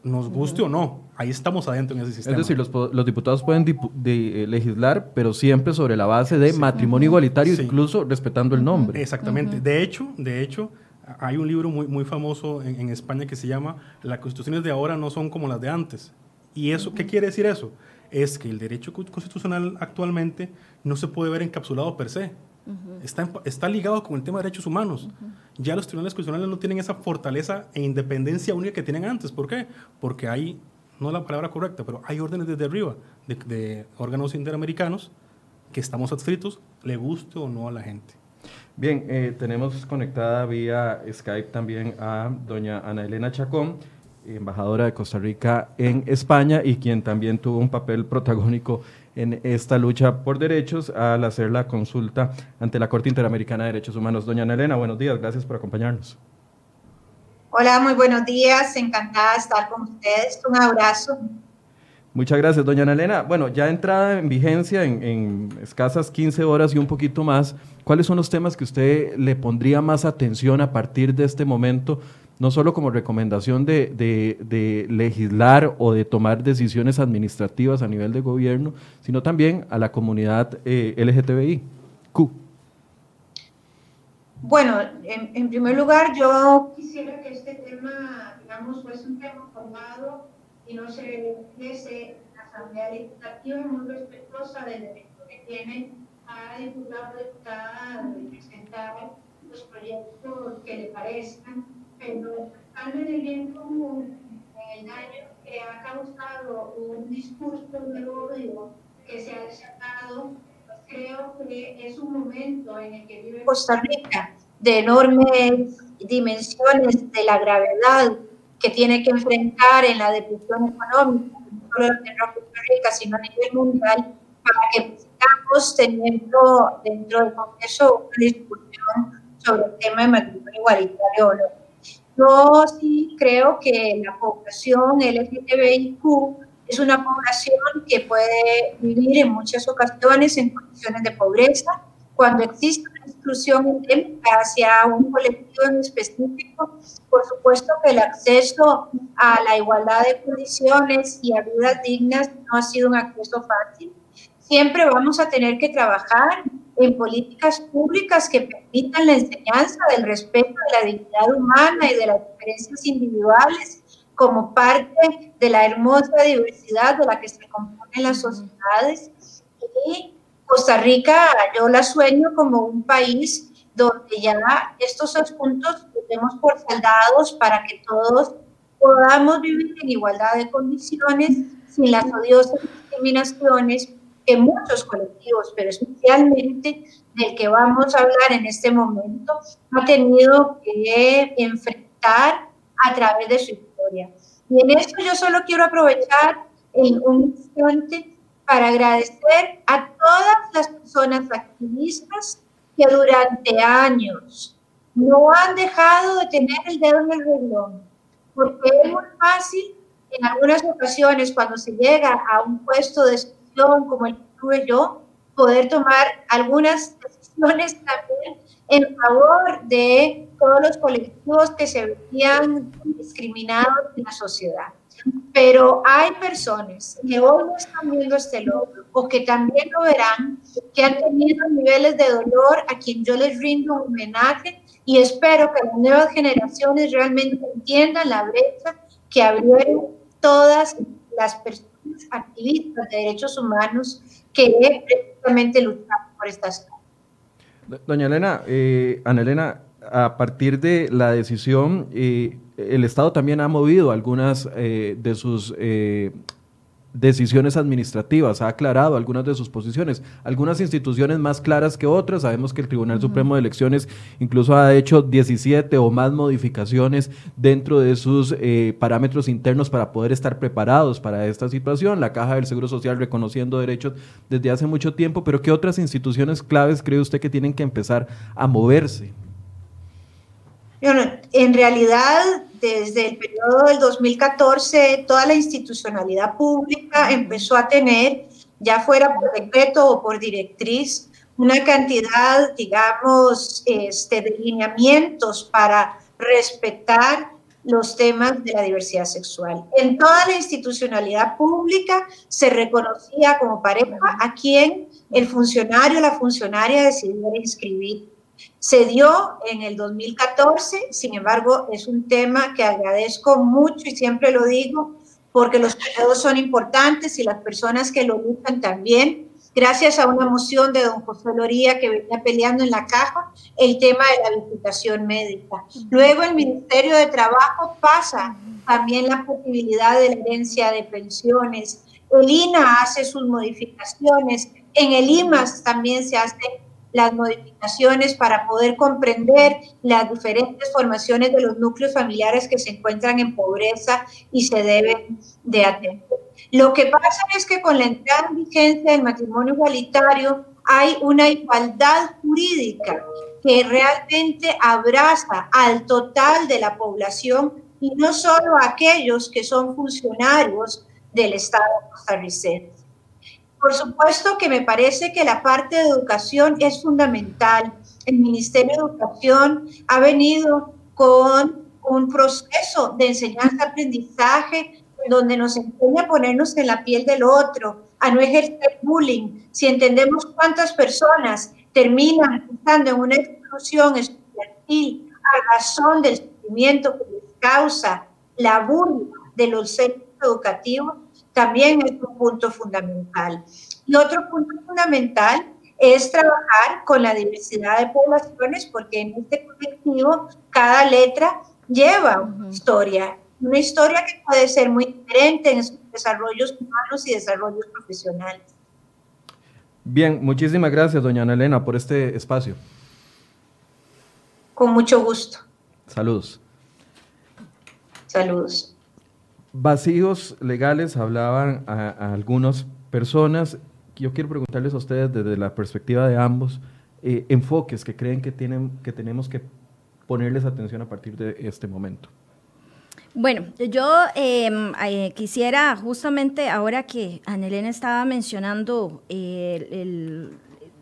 C: nos guste uh -huh. o no, ahí estamos adentro en ese sistema.
A: Es decir, los, los diputados pueden de, eh, legislar, pero siempre sobre la base de sí. matrimonio igualitario, sí. incluso respetando el nombre.
C: Exactamente. Uh -huh. De hecho, de hecho, hay un libro muy, muy famoso en, en, España que se llama Las constituciones de ahora no son como las de antes. ¿Y eso uh -huh. qué quiere decir eso? Es que el derecho constitucional actualmente no se puede ver encapsulado per se. Uh -huh. está, está, ligado con el tema de derechos humanos. Uh -huh. Ya los tribunales constitucionales no tienen esa fortaleza e independencia única que tenían antes. ¿Por qué? Porque hay, no la palabra correcta, pero hay órdenes desde arriba de, de órganos interamericanos que estamos adscritos, le guste o no a la gente.
A: Bien, eh, tenemos conectada vía Skype también a doña Ana Elena Chacón, embajadora de Costa Rica en España y quien también tuvo un papel protagónico en esta lucha por derechos al hacer la consulta ante la Corte Interamericana de Derechos Humanos. Doña Ana Elena, buenos días, gracias por acompañarnos.
G: Hola, muy buenos días, encantada de estar con ustedes, un abrazo.
A: Muchas gracias, doña Ana Elena. Bueno, ya entrada en vigencia en, en, escasas 15 horas y un poquito más, ¿cuáles son los temas que usted le pondría más atención a partir de este momento no solo como recomendación de, de, de, legislar o de tomar decisiones administrativas a nivel de gobierno, sino también a la comunidad eh, LGTBI. Q.
G: Bueno, en, en, primer lugar, yo quisiera que este tema, digamos, fuese un tema formado y no se diese la Asamblea Legislativa muy respetuosa del derecho que tiene a diputado o diputada de presentar los proyectos que le parezcan pero están en el bien común, en el daño que ha causado un discurso de odio que se ha desatado, creo que es un momento en el que vive Costa Rica de enormes dimensiones de la gravedad que tiene que enfrentar en la depresión económica, no solo en Costa Rica, sino a nivel mundial, para que sigamos teniendo dentro del Congreso una discusión sobre el tema de matrimonio igualitario o no. Yo sí creo que la población LGTBIQ es una población que puede vivir en muchas ocasiones en condiciones de pobreza. Cuando existe una exclusión hacia un colectivo en específico, por supuesto que el acceso a la igualdad de condiciones y a vidas dignas no ha sido un acceso fácil. Siempre vamos a tener que trabajar en políticas públicas que permitan la enseñanza del respeto de la dignidad humana y de las diferencias individuales como parte de la hermosa diversidad de la que se componen las sociedades. Y Costa Rica, yo la sueño como un país donde ya estos asuntos los demos por saldados para que todos podamos vivir en igualdad de condiciones sin las odiosas discriminaciones que muchos colectivos, pero especialmente del que vamos a hablar en este momento, ha tenido que enfrentar a través de su historia. Y en esto yo solo quiero aprovechar en un instante para agradecer a todas las personas activistas que durante años no han dejado de tener el dedo en el renglón, porque es muy fácil en algunas ocasiones cuando se llega a un puesto de como el tuve yo, poder tomar algunas decisiones también en favor de todos los colectivos que se veían discriminados en la sociedad. Pero hay personas que hoy no están viendo este logro o que también lo verán, que han tenido niveles de dolor a quien yo les rindo un homenaje y espero que las nuevas generaciones realmente entiendan la brecha que abrieron todas las personas activistas de derechos humanos que precisamente luchamos por estas cosas.
A: Doña Elena, eh, Ana Elena, a partir de la decisión, eh, el Estado también ha movido algunas eh, de sus decisiones administrativas, ha aclarado algunas de sus posiciones, algunas instituciones más claras que otras, sabemos que el Tribunal Supremo de Elecciones incluso ha hecho 17 o más modificaciones dentro de sus eh, parámetros internos para poder estar preparados para esta situación, la Caja del Seguro Social reconociendo derechos desde hace mucho tiempo, pero ¿qué otras instituciones claves cree usted que tienen que empezar a moverse?
G: en realidad, desde el periodo del 2014, toda la institucionalidad pública empezó a tener, ya fuera por decreto o por directriz, una cantidad, digamos, este, de lineamientos para respetar los temas de la diversidad sexual. En toda la institucionalidad pública se reconocía como pareja a quien el funcionario o la funcionaria decidiera inscribir se dio en el 2014, sin embargo, es un tema que agradezco mucho y siempre lo digo, porque los periodos son importantes y las personas que lo luchan también. Gracias a una moción de don José Loría que venía peleando en la caja el tema de la visitación médica. Luego el Ministerio de Trabajo pasa también la posibilidad de la herencia de pensiones. El INA hace sus modificaciones. En el IMAS también se hace las modificaciones para poder comprender las diferentes formaciones de los núcleos familiares que se encuentran en pobreza y se deben de atender. Lo que pasa es que con la entrada en vigencia del matrimonio igualitario hay una igualdad jurídica que realmente abraza al total de la población y no solo a aquellos que son funcionarios del Estado costarricense. Por supuesto que me parece que la parte de educación es fundamental. El Ministerio de Educación ha venido con un proceso de enseñanza-aprendizaje donde nos enseña a ponernos en la piel del otro, a no ejercer bullying. Si entendemos cuántas personas terminan estando en una exclusión estudiantil a razón del sufrimiento que les causa la burla de los centros educativos, también es un punto fundamental. Y otro punto fundamental es trabajar con la diversidad de poblaciones, porque en este colectivo cada letra lleva una historia, una historia que puede ser muy diferente en sus desarrollos humanos y desarrollos profesionales.
A: Bien, muchísimas gracias, doña Ana Elena, por este espacio.
G: Con mucho gusto.
A: Saludos.
G: Saludos.
A: Vacíos legales hablaban a, algunas personas. Yo quiero preguntarles a ustedes desde la perspectiva de ambos, eh, enfoques que creen que, tienen, que tenemos que ponerles atención a partir de este momento?
B: Bueno, yo em, eh, quisiera justamente ahora que Anelena estaba mencionando el,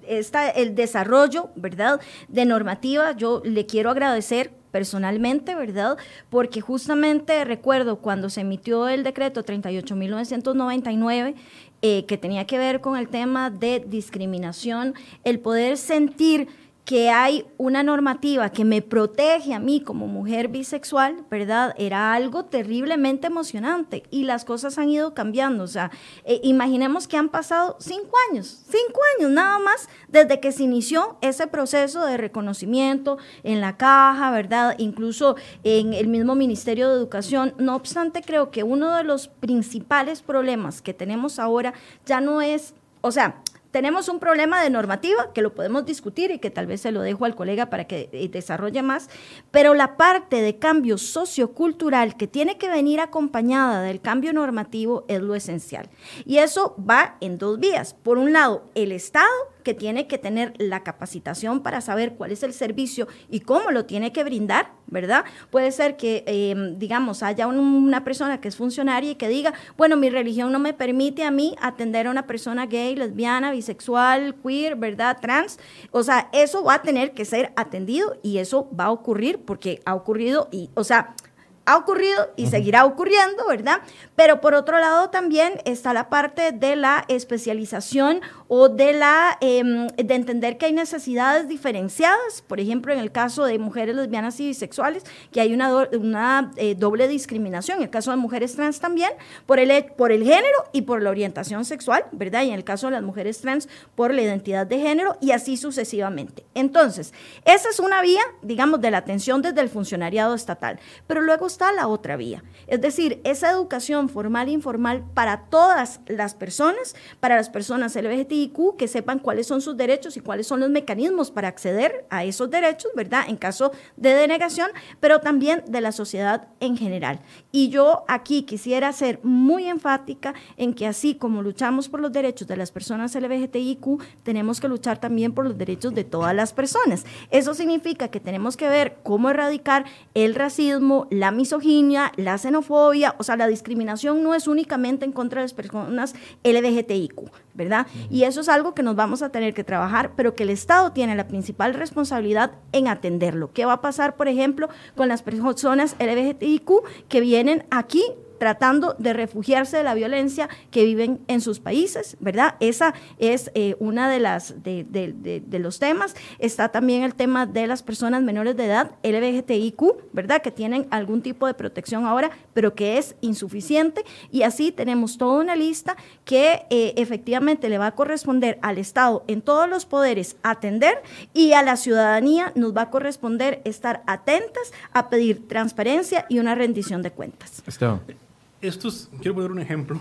B: el desarrollo, ¿verdad?, de normativa, yo le quiero agradecer personalmente, ¿verdad? Porque justamente recuerdo cuando se emitió el decreto 38.999, eh, que tenía que ver con el tema de discriminación, el poder sentir que hay una normativa que me protege a mí como mujer bisexual, ¿verdad? Era algo terriblemente emocionante y las cosas han ido cambiando. O sea, eh, imaginemos que han pasado cinco años, cinco años nada más desde que se inició ese proceso de reconocimiento en la caja, ¿verdad? Incluso en el mismo Ministerio de Educación. No obstante, creo que uno de los principales problemas que tenemos ahora ya no es, o sea, tenemos un problema de normativa que lo podemos discutir y que tal vez se lo dejo al colega para que eh, desarrolle más, pero la parte de cambio sociocultural que tiene que venir acompañada del cambio normativo es lo esencial. Y eso va en dos vías. Por un lado, el Estado que tiene que tener la capacitación para saber cuál es el servicio y cómo lo tiene que brindar, ¿verdad? Puede ser que, em, digamos, haya una persona que es funcionaria y que diga, bueno, mi religión no me permite a mí atender a una persona gay, lesbiana, bisexual, queer, ¿verdad? Trans. O sea, eso va a tener que ser atendido y eso va a ocurrir porque ha ocurrido y, o sea, ha ocurrido y seguirá ocurriendo, ¿verdad? Pero por otro lado también está la parte de la especialización o de, la, em, de entender que hay necesidades diferenciadas, por ejemplo, en el caso de mujeres lesbianas y bisexuales, que hay una, una eh, doble discriminación, en el caso de mujeres trans también, por el, por el género y por la orientación sexual, ¿verdad? Y en el caso de las mujeres trans, por la identidad de género y así sucesivamente. Entonces, esa es una vía, digamos, de la atención desde el funcionariado estatal, pero luego está la otra vía, es decir, esa educación formal e informal para todas las personas, para las personas LGBTIQ, que sepan cuáles son sus derechos y cuáles son los mecanismos para acceder a esos derechos, ¿verdad? En caso de denegación, pero también de la sociedad en general. Y yo aquí quisiera ser muy enfática en que así como luchamos por los derechos de las personas LGBTIQ, tenemos que luchar también por los derechos de todas las personas. Eso significa que tenemos que ver cómo erradicar el racismo, la misoginia, la xenofobia, o sea, la discriminación no es únicamente en contra de las personas LGBTIQ, ¿verdad? Y eso es algo que nos vamos a tener que trabajar, pero que el Estado tiene la principal responsabilidad en atenderlo. ¿Qué va a pasar, por ejemplo, con las personas LGBTIQ que vienen aquí tratando de refugiarse de la violencia que viven en sus países, ¿verdad? Esa es eh, una de las de, los temas. Está también el tema de las personas menores de edad, LGBTIQ, ¿verdad? Que tienen algún tipo de protección ahora, pero que es insuficiente. Y así tenemos toda una lista que eh, efectivamente le va a corresponder al Estado en todos los poderes atender y a la ciudadanía nos va a corresponder estar atentas a pedir transparencia y una rendición de cuentas.
C: Esteban quiero poner un ejemplo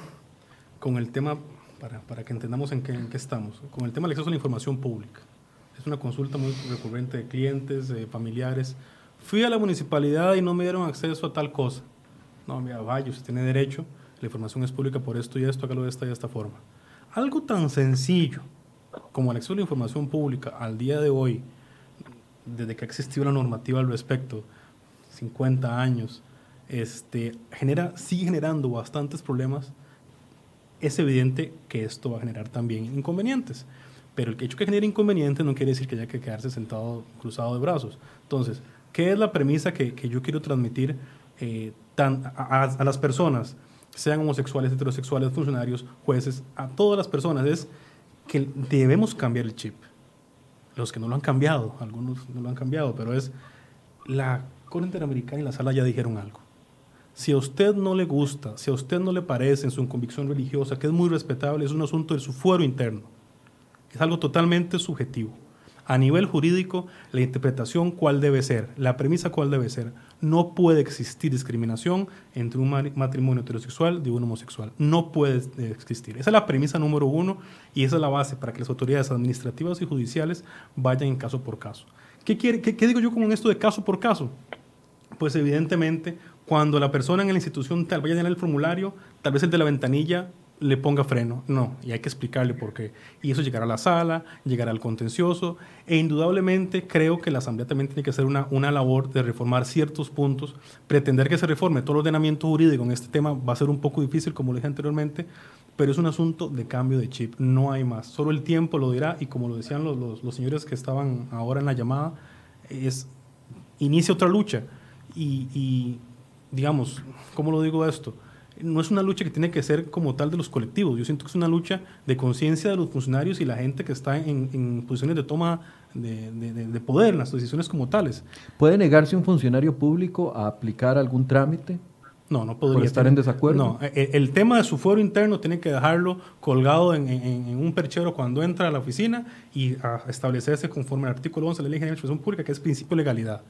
C: con el tema, para, para que entendamos en qué, en qué, estamos, con el tema del acceso a la información pública. Es una consulta muy recurrente de clientes, de familiares. Fui a la municipalidad y no me dieron acceso a tal cosa. No, mira, vaya, usted tiene derecho, la información es pública por esto y esto, hágalo de esta y de esta forma. Algo tan sencillo como el acceso a la información pública al día de hoy, desde que ha existido la normativa al respecto, 50 años, este, genera, sigue generando bastantes problemas, es evidente que esto va a generar también inconvenientes. Pero el hecho que genere inconvenientes no quiere decir que haya que quedarse sentado cruzado de brazos. Entonces, ¿qué es la premisa que, yo quiero transmitir eh, a, las personas, sean homosexuales, heterosexuales, funcionarios, jueces, a todas las personas? Es que debemos cambiar el chip. Los que no lo han cambiado, algunos no lo han cambiado, pero es la Corte Interamericana y la Sala ya dijeron algo. Si a usted no le gusta, si a usted no le parece en su convicción religiosa, que es muy respetable, es un asunto de su fuero interno. Es algo totalmente subjetivo. A nivel jurídico, la interpretación cuál debe ser, la premisa cuál debe ser. No puede existir discriminación entre un matrimonio heterosexual y un homosexual. No puede existir. Esa es la premisa número uno y esa es la base para que las autoridades administrativas y judiciales vayan en caso por caso. ¿Qué, quiere, qué, digo yo con esto de caso por caso? Pues evidentemente cuando la persona en la institución tal vaya a llenar el formulario, tal vez el de la ventanilla le ponga freno. No, y hay que explicarle por qué. Y eso llegará a la sala, llegará al contencioso, e indudablemente creo que la Asamblea también tiene que hacer una, una labor de reformar ciertos puntos. Pretender que se reforme todo el ordenamiento jurídico en este tema va a ser un poco difícil, como dije anteriormente, pero es un asunto de cambio de chip, no hay más. Solo el tiempo lo dirá, y como lo decían los, los, los señores que estaban ahora en la llamada, es inicia otra lucha. Y, y digamos, ¿cómo lo digo esto? no es una lucha que tiene que ser como tal de los colectivos. Yo siento que es una lucha de conciencia de los funcionarios y la gente que está en, en posiciones de toma de, de, de, poder en las decisiones como tales.
A: ¿Puede negarse un funcionario público a aplicar algún trámite?
C: No, no podría.
A: ¿Por estar en desacuerdo?
C: No, el, el, tema de su fuero interno tiene que dejarlo colgado en, en, en, un perchero cuando entra a la oficina y a establecerse conforme al artículo 11 de la Ley General de Administración Pública, que es principio de legalidad.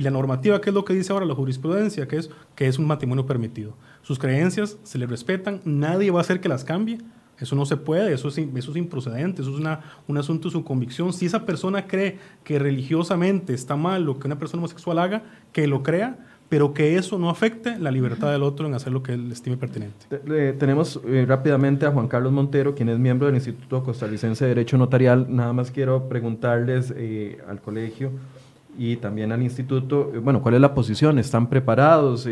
C: Y la normativa, que es lo que dice ahora la jurisprudencia, que es, que es un matrimonio permitido. Sus creencias se le respetan, nadie va a hacer que las cambie. Eso no se puede, eso es, eso es improcedente, eso es una, un asunto de su convicción. Si esa persona cree que religiosamente está mal lo que una persona homosexual haga, que lo crea, pero que eso no afecte la libertad del otro en hacer lo que él estime pertinente.
A: Eh, tenemos eh, rápidamente a Juan Carlos Montero, quien es miembro del Instituto Costarricense de Derecho Notarial. Nada más quiero preguntarles eh, al colegio y también al instituto, bueno, ¿cuál es la posición? ¿Están preparados?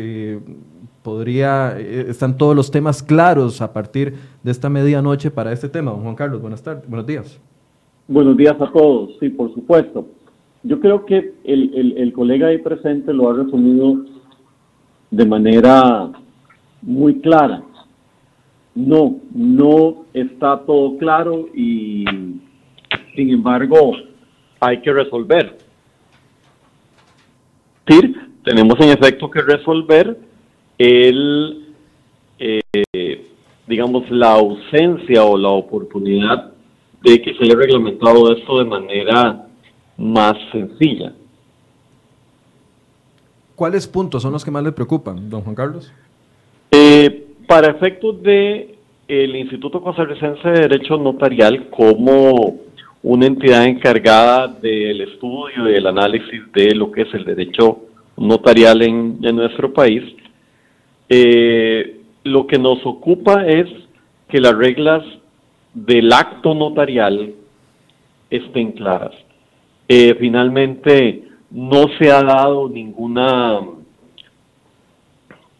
A: podría, están todos los temas claros a partir de esta medianoche para este tema. Don Juan Carlos, buenas tardes, buenos días.
H: Buenos días a todos, sí, por supuesto. Yo creo que el, el, el colega ahí presente lo ha resumido de manera muy clara. No, no está todo claro y sin embargo hay que resolver. Sí, tenemos en efecto que resolver el, eh, digamos, la ausencia o la oportunidad de que se haya reglamentado esto de manera más sencilla.
A: ¿Cuáles puntos son los que más le preocupan, don Juan Carlos?
H: Eh, para efectos de el Instituto Costarricense de Derecho Notarial como una entidad encargada del estudio y el análisis de lo que es el derecho notarial en, en nuestro país, eh, lo que nos ocupa es que las reglas del acto notarial estén claras. Eh, finalmente, no se ha dado ninguna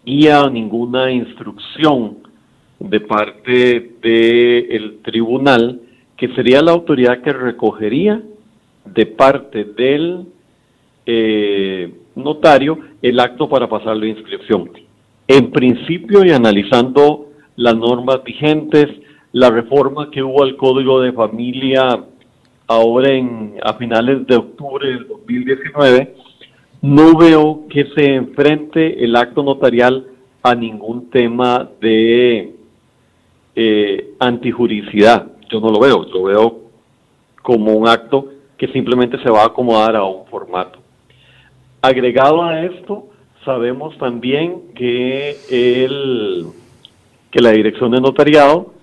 H: guía, ninguna instrucción de parte del tribunal, que sería la autoridad que recogería de parte del eh, notario el acto para pasar la inscripción. En principio y analizando las normas vigentes, la reforma que hubo al Código de Familia ahora en, a finales de octubre del 2019, no veo que se enfrente el acto notarial a ningún tema de eh, antijuricidad. Yo no lo veo, lo veo como un acto que simplemente se va a acomodar a un formato. Agregado a esto, sabemos también que, el, que la Dirección de Notariado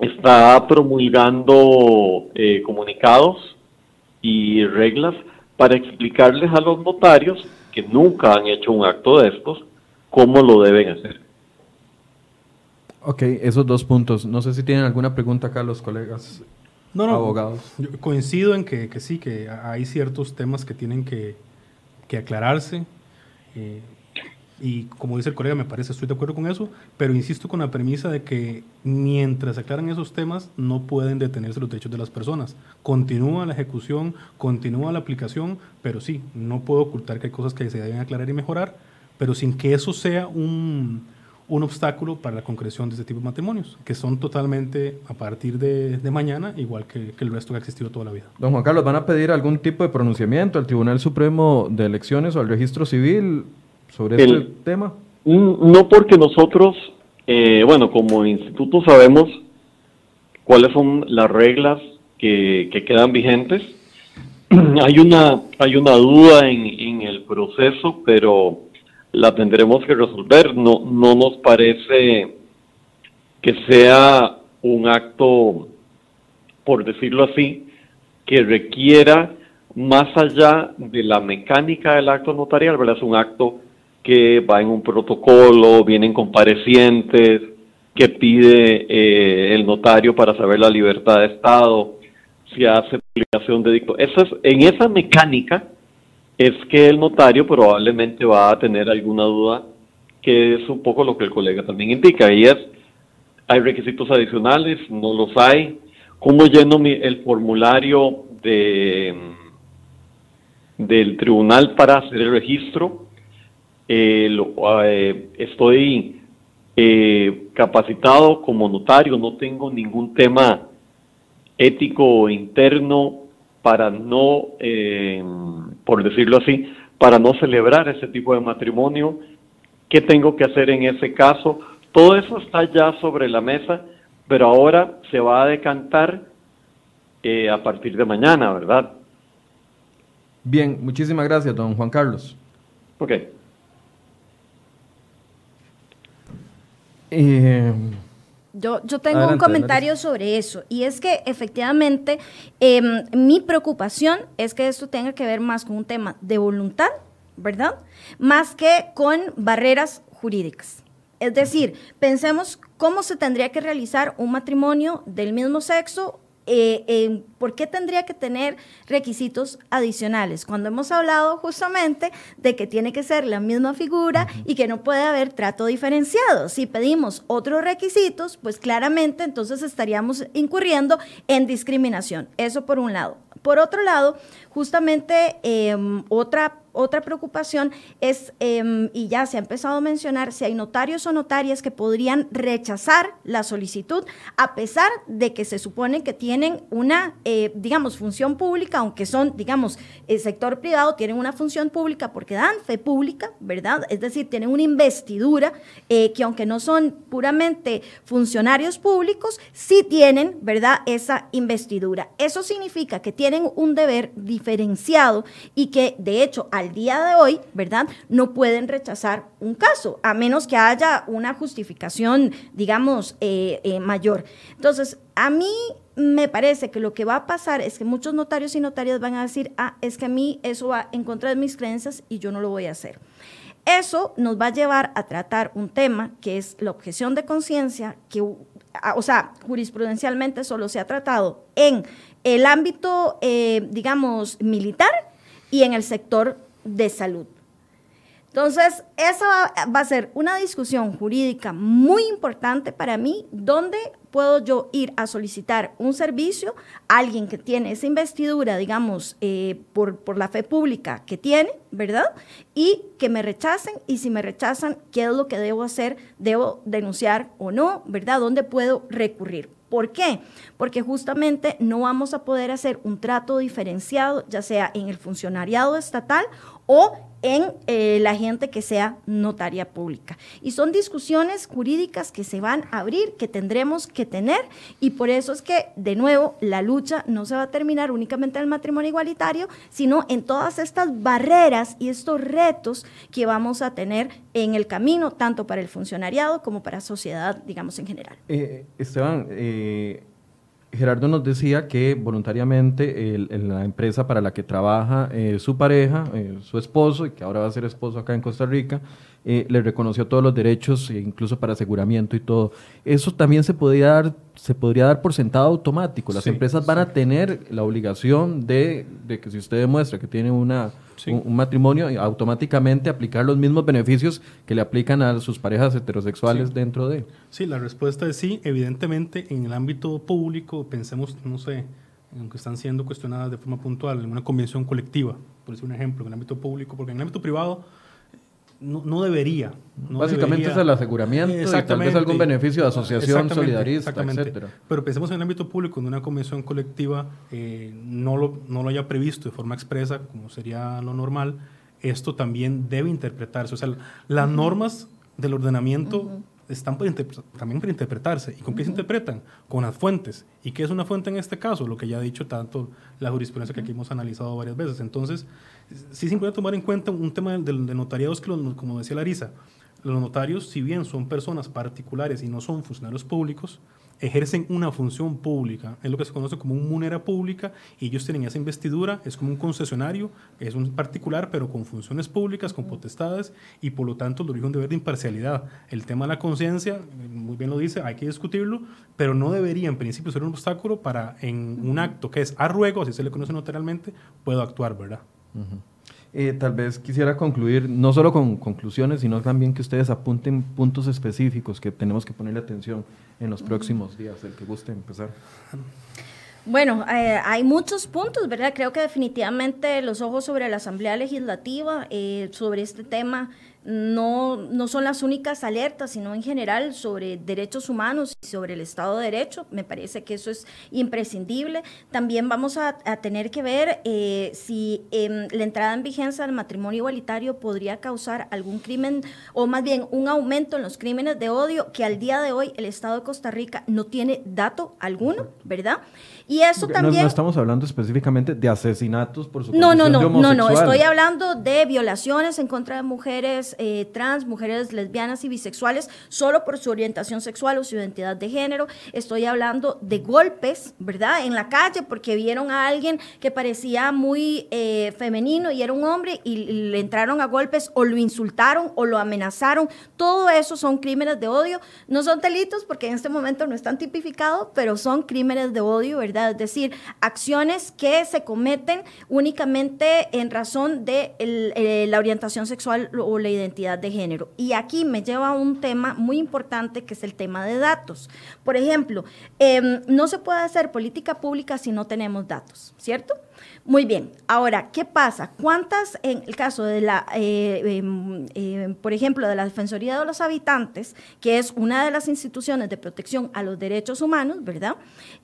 H: está promulgando eh, comunicados y reglas para explicarles a los notarios que nunca han hecho un acto de estos cómo lo deben hacer.
A: Ok, esos dos puntos. No sé si tienen alguna pregunta acá los colegas no, no, abogados.
C: Yo coincido en que, que, sí, que hay ciertos temas que tienen que, que aclararse. Eh, y como dice el colega, me parece, estoy de acuerdo con eso, pero insisto con la premisa de que mientras se aclaran esos temas, no pueden detenerse los derechos de las personas. Continúa la ejecución, continúa la aplicación, pero sí, no puedo ocultar que hay cosas que se deben aclarar y mejorar, pero sin que eso sea un, un obstáculo para la concreción de este tipo de matrimonios, que son totalmente a partir de, de mañana, igual que, que, el resto que ha existido toda la vida.
A: Don Juan Carlos, ¿van a pedir algún tipo de pronunciamiento al Tribunal Supremo de Elecciones o al Registro Civil sobre el, este tema?
H: No porque nosotros, eh, bueno, como instituto sabemos cuáles son las reglas que, que quedan vigentes. hay una hay una duda en, en el proceso, pero la tendremos que resolver. No, no nos parece que sea un acto, por decirlo así, que requiera más allá de la mecánica del acto notarial, ¿verdad? Es un acto que va en un protocolo, vienen comparecientes, que pide eh, el notario para saber la libertad de Estado, si hace publicación de dicto. Eso es, en esa mecánica es que el notario probablemente va a tener alguna duda, que es un poco lo que el colega también indica, y es, ¿hay requisitos adicionales? ¿No los hay? ¿Cómo lleno mi, el formulario de, del tribunal para hacer el registro? Eh, eh, estoy eh, capacitado como notario, no tengo ningún tema ético interno para no, por decirlo así, para no celebrar ese tipo de matrimonio. ¿Qué tengo que hacer en ese caso? Todo eso está ya sobre la mesa pero ahora se va a decantar eh, a partir de mañana, ¿verdad?
A: Bien, muchísimas gracias, don Juan Carlos.
H: Ok.
B: Eh, yo, yo, tengo un comentario sobre eso y es que efectivamente em, mi preocupación es que esto tenga que ver más con un tema de voluntad, ¿verdad? Más que con barreras jurídicas. Es decir, pensemos cómo se tendría que realizar un matrimonio del mismo sexo eh, ¿por qué tendría que tener requisitos adicionales? Cuando hemos hablado justamente de que tiene que ser la misma figura y que no puede haber trato diferenciado. Si pedimos otros requisitos, pues claramente entonces estaríamos incurriendo en discriminación. Eso por un lado. Por otro lado, justamente em, otra otra preocupación es, em, y ya se ha empezado a mencionar, si hay notarios o notarias que podrían rechazar la solicitud a pesar de que se supone que tienen una, eh, digamos, función pública, aunque son, digamos, el sector privado, tienen una función pública porque dan fe pública, ¿verdad? Es decir, tienen una investidura eh, que aunque no son puramente funcionarios públicos, sí tienen, ¿verdad? Esa investidura. Eso significa que tienen un deber diferenciado y que, de hecho, al día de hoy, ¿verdad? No pueden rechazar un caso, a menos que haya una justificación, digamos, eh, eh, mayor. Entonces, a mí me parece que lo que va a pasar es que muchos notarios y notarias van a decir, ah, es que a mí eso va en contra de mis creencias y yo no lo voy a hacer. Eso nos va a llevar a tratar un tema que es la objeción de conciencia, que, o sea, jurisprudencialmente solo se ha tratado en el ámbito, eh, digamos, militar y en el sector de salud. Entonces, esa va, a ser una discusión jurídica muy importante para mí, donde puedo yo ir a solicitar un servicio a alguien que tiene esa investidura, digamos, eh, por, por, la fe pública que tiene, ¿verdad? Y que me rechacen, y si me rechazan, ¿qué es lo que debo hacer? ¿Debo denunciar o no? ¿Verdad? ¿Dónde puedo recurrir? ¿Por qué? Porque justamente no vamos a poder hacer un trato diferenciado, ya sea en el funcionariado estatal o en eh, la gente que sea notaria pública. Y son discusiones jurídicas que se van a abrir, que tendremos que tener, y por eso es que, de nuevo, la lucha no se va a terminar únicamente en el matrimonio igualitario, sino en todas estas barreras y estos retos que vamos a tener en el camino, tanto para el funcionariado como para la sociedad, digamos, en general.
A: Eh, Esteban, eh, Gerardo nos decía que voluntariamente en la empresa para la que trabaja eh, su pareja, eh, su esposo, y que ahora va a ser esposo acá en Costa Rica, eh, le reconoció todos los derechos, incluso para aseguramiento y todo. Eso también se podría dar, se podría dar por sentado automático. Las empresas van a tener la obligación de, de que si usted demuestra que tiene una un, matrimonio, automáticamente aplicar los mismos beneficios que le aplican a sus parejas heterosexuales dentro de.
C: Sí, la respuesta es sí. Evidentemente, en el ámbito público, pensemos, no sé, en que están siendo cuestionadas de forma puntual, en una convención colectiva, por decir un ejemplo, en el ámbito público, porque en el ámbito privado no, debería.
A: Básicamente es el aseguramiento y tal vez algún beneficio de asociación solidarista, etcétera.
C: Pero pensemos en el ámbito público, donde una convención colectiva eh, no, lo, no lo haya previsto de forma expresa, como sería lo normal, esto también debe interpretarse. O sea, las normas del ordenamiento están también para interpretarse. ¿Y con qué se interpretan? Con las fuentes. ¿Y qué es una fuente en este caso? Lo que ya ha dicho tanto la jurisprudencia que aquí hemos analizado varias veces. Entonces, sí es importante tomar en cuenta un tema de, de notariados que, como decía Larisa, los notarios, si bien son personas particulares y no son funcionarios públicos, ejercen una función pública, es lo que se conoce como un munera pública, y ellos tienen esa investidura, es como un concesionario, es un particular, pero con funciones públicas, con potestades, y por lo tanto lo rige un deber de imparcialidad. El tema de la conciencia, muy bien lo dice, hay que discutirlo, pero no debería en principio ser un obstáculo para en un acto que es a ruego, así se le conoce notarialmente, puedo actuar, ¿verdad?
A: Eh, tal vez quisiera concluir, no solo con conclusiones, sino también que ustedes apunten puntos específicos que tenemos que ponerle atención en los próximos días, el que guste empezar.
B: Bueno, eh, hay muchos puntos, ¿verdad? Creo que definitivamente los ojos sobre la Asamblea Legislativa, eh, sobre este tema, no, no son las únicas alertas, sino en general sobre derechos humanos y sobre el Estado de Derecho. Me parece que eso es imprescindible. También vamos a, tener que ver eh, si em, la entrada en vigencia del matrimonio igualitario podría causar algún crimen, o más bien un aumento en los crímenes de odio, que al día de hoy el Estado de Costa Rica no tiene dato alguno, ¿verdad? Y eso también...
A: No, estamos hablando específicamente de asesinatos por su
B: No, no, no, no, no, estoy hablando de violaciones en contra de mujeres eh, trans, mujeres lesbianas y bisexuales, solo por su orientación sexual o su identidad de género. Estoy hablando de golpes, ¿verdad? En la calle, porque vieron a alguien que parecía muy eh, femenino y era un hombre y, le entraron a golpes o lo insultaron o lo amenazaron. Todo eso son crímenes de odio. No son delitos porque en este momento no están tipificados, pero son crímenes de odio, ¿verdad? Es decir, acciones que se cometen únicamente en razón de eh, la orientación sexual o la identidad de género. Y aquí me lleva a un tema muy importante que es el tema de datos. Por ejemplo, em, no se puede hacer política pública si no tenemos datos, ¿cierto? Muy bien, ahora, ¿qué pasa? ¿Cuántas, en el caso de la, eh, em, em, por ejemplo, de la Defensoría de los Habitantes, que es una de las instituciones de protección a los derechos humanos, ¿verdad?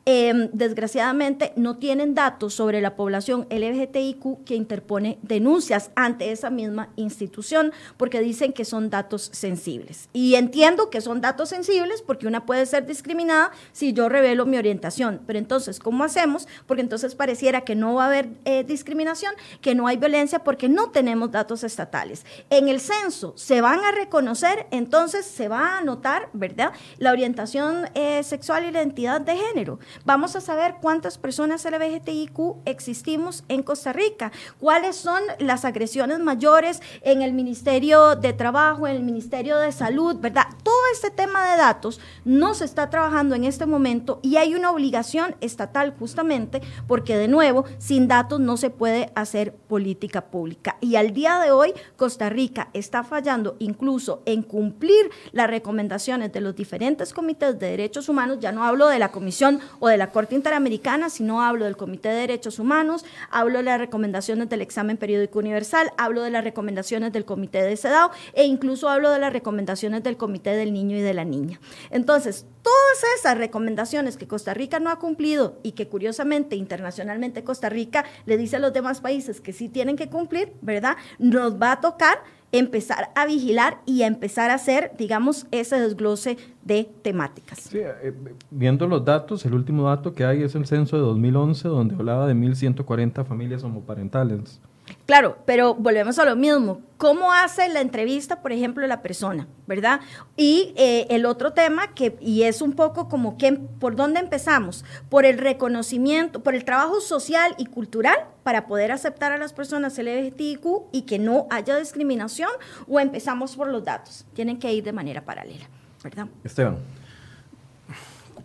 B: Em, desgraciadamente no tienen datos sobre la población LGBTIQ que interpone denuncias ante esa misma institución, porque dicen que son datos sensibles. Y entiendo que son datos sensibles porque una puede ser discriminada si yo revelo mi orientación, pero entonces, ¿cómo hacemos? Porque entonces pareciera que no va a haber eh, discriminación, que no hay violencia porque no tenemos datos estatales. En el censo se van a reconocer, entonces se va a anotar, ¿verdad? La orientación eh, sexual y la identidad de género. Vamos a saber cuántas personas LGBTIQ existimos en Costa Rica, cuáles son las agresiones mayores en el Ministerio de Trabajo, en el Ministerio de Salud, ¿verdad? Todo este tema de datos no se está trabajando en este momento y hay una obligación estatal justamente porque de nuevo, sin datos no se puede hacer política pública. Y al día de hoy, Costa Rica está fallando incluso en cumplir las recomendaciones de los diferentes comités de derechos humanos. Ya no hablo de la Comisión o de la Corte Interamericana, sino hablo del Comité de Derechos Humanos, hablo de las recomendaciones del examen periódico universal, hablo de las recomendaciones del Comité de CEDAW e incluso hablo de las recomendaciones del Comité del Niño y de la Niña. Entonces, todas esas recomendaciones que Costa Rica no ha cumplido y que curiosamente internacionalmente Costa Rica le dice a los demás países que sí tienen que cumplir, ¿verdad? Nos va a tocar empezar a vigilar y a empezar a hacer, digamos, ese desglose de temáticas.
A: Sí, eh, viendo los datos, el último dato que hay es el censo de 2011, donde hablaba de 1.140 familias homoparentales.
B: Claro, pero volvemos a lo mismo. ¿Cómo hace la entrevista, por ejemplo, la persona, verdad? Y eh, el otro tema que y es un poco como que por dónde empezamos, por el reconocimiento, por el trabajo social y cultural para poder aceptar a las personas LGBTIQ y que no haya discriminación, o empezamos por los datos. Tienen que ir de manera paralela, ¿verdad?
A: Esteban.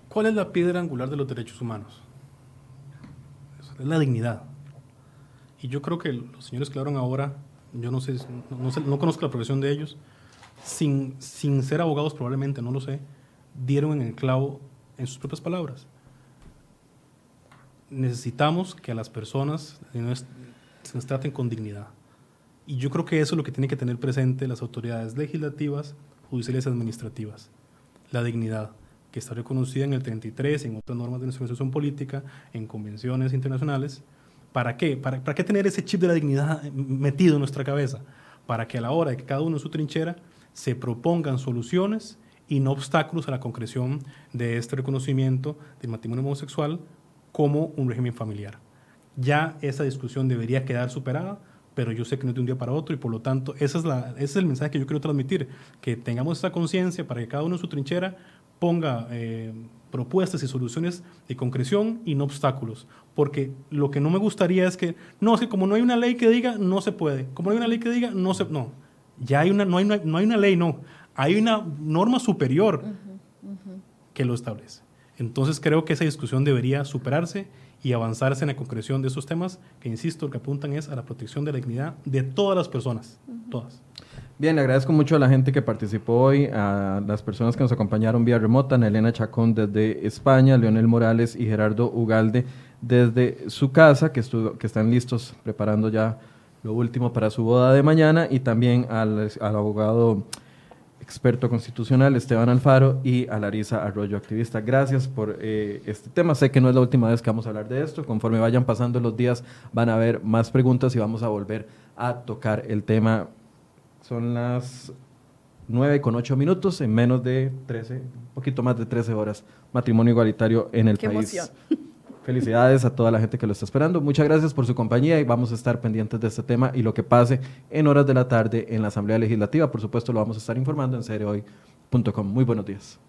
C: ¿Cuál es la piedra angular de los derechos humanos? Es la dignidad. Y yo creo que los señores que hablaron ahora, yo no sé, no, conozco la profesión de ellos, sin, sin ser abogados probablemente, no lo sé, dieron en el clavo en sus propias palabras. Necesitamos que a las personas se nos traten con dignidad. Y yo creo que eso es lo que tienen que tener presente las autoridades legislativas, judiciales y administrativas. La dignidad, que está reconocida en el 33, en otras normas de nuestra constitución política, en convenciones internacionales, ¿Para qué? ¿Para, qué tener ese chip de la dignidad metido en nuestra cabeza? Para que a la hora de que cada uno en su trinchera se propongan soluciones y no obstáculos a la concreción de este reconocimiento del matrimonio homosexual como un régimen familiar. Ya esa discusión debería quedar superada, pero yo sé que no es de un día para otro y por lo tanto ese es el mensaje que yo quiero transmitir, que tengamos esa conciencia para que cada uno en su trinchera ponga eh, propuestas y soluciones de concreción y no obstáculos. Porque lo que no me gustaría es que, no, es que como no hay una ley que diga, no se puede. Como no hay una ley que diga, no se... No, ya hay una, no hay una, no hay una ley, no. Hay una norma superior que lo establece. Entonces creo que esa discusión debería superarse y avanzarse en la concreción de esos temas que, insisto, lo que apuntan es a la protección de la dignidad de todas las personas, todas.
A: Bien, le agradezco mucho a la gente que participó hoy, a las personas que nos acompañaron vía remota, a Elena Chacón desde España, Leonel Morales y Gerardo Ugalde desde su casa, que, que están listos preparando ya lo último para su boda de mañana, y también al, al abogado experto constitucional Esteban Alfaro y a Larisa Arroyo, activista. Gracias por eh, este tema. Sé que no es la última vez que vamos a hablar de esto. Conforme vayan pasando los días van a haber más preguntas y vamos a volver a tocar el tema. Son las 9 con 8 minutos en menos de 13, un poquito más de 13 horas. Matrimonio igualitario en el
B: Qué
A: país.
B: emoción.
A: Felicidades a toda la gente que lo está esperando. Muchas gracias por su compañía y vamos a estar pendientes de este tema y lo que pase en horas de la tarde en la Asamblea Legislativa. Por supuesto, lo vamos a estar informando en seriohoy.com. Muy buenos días.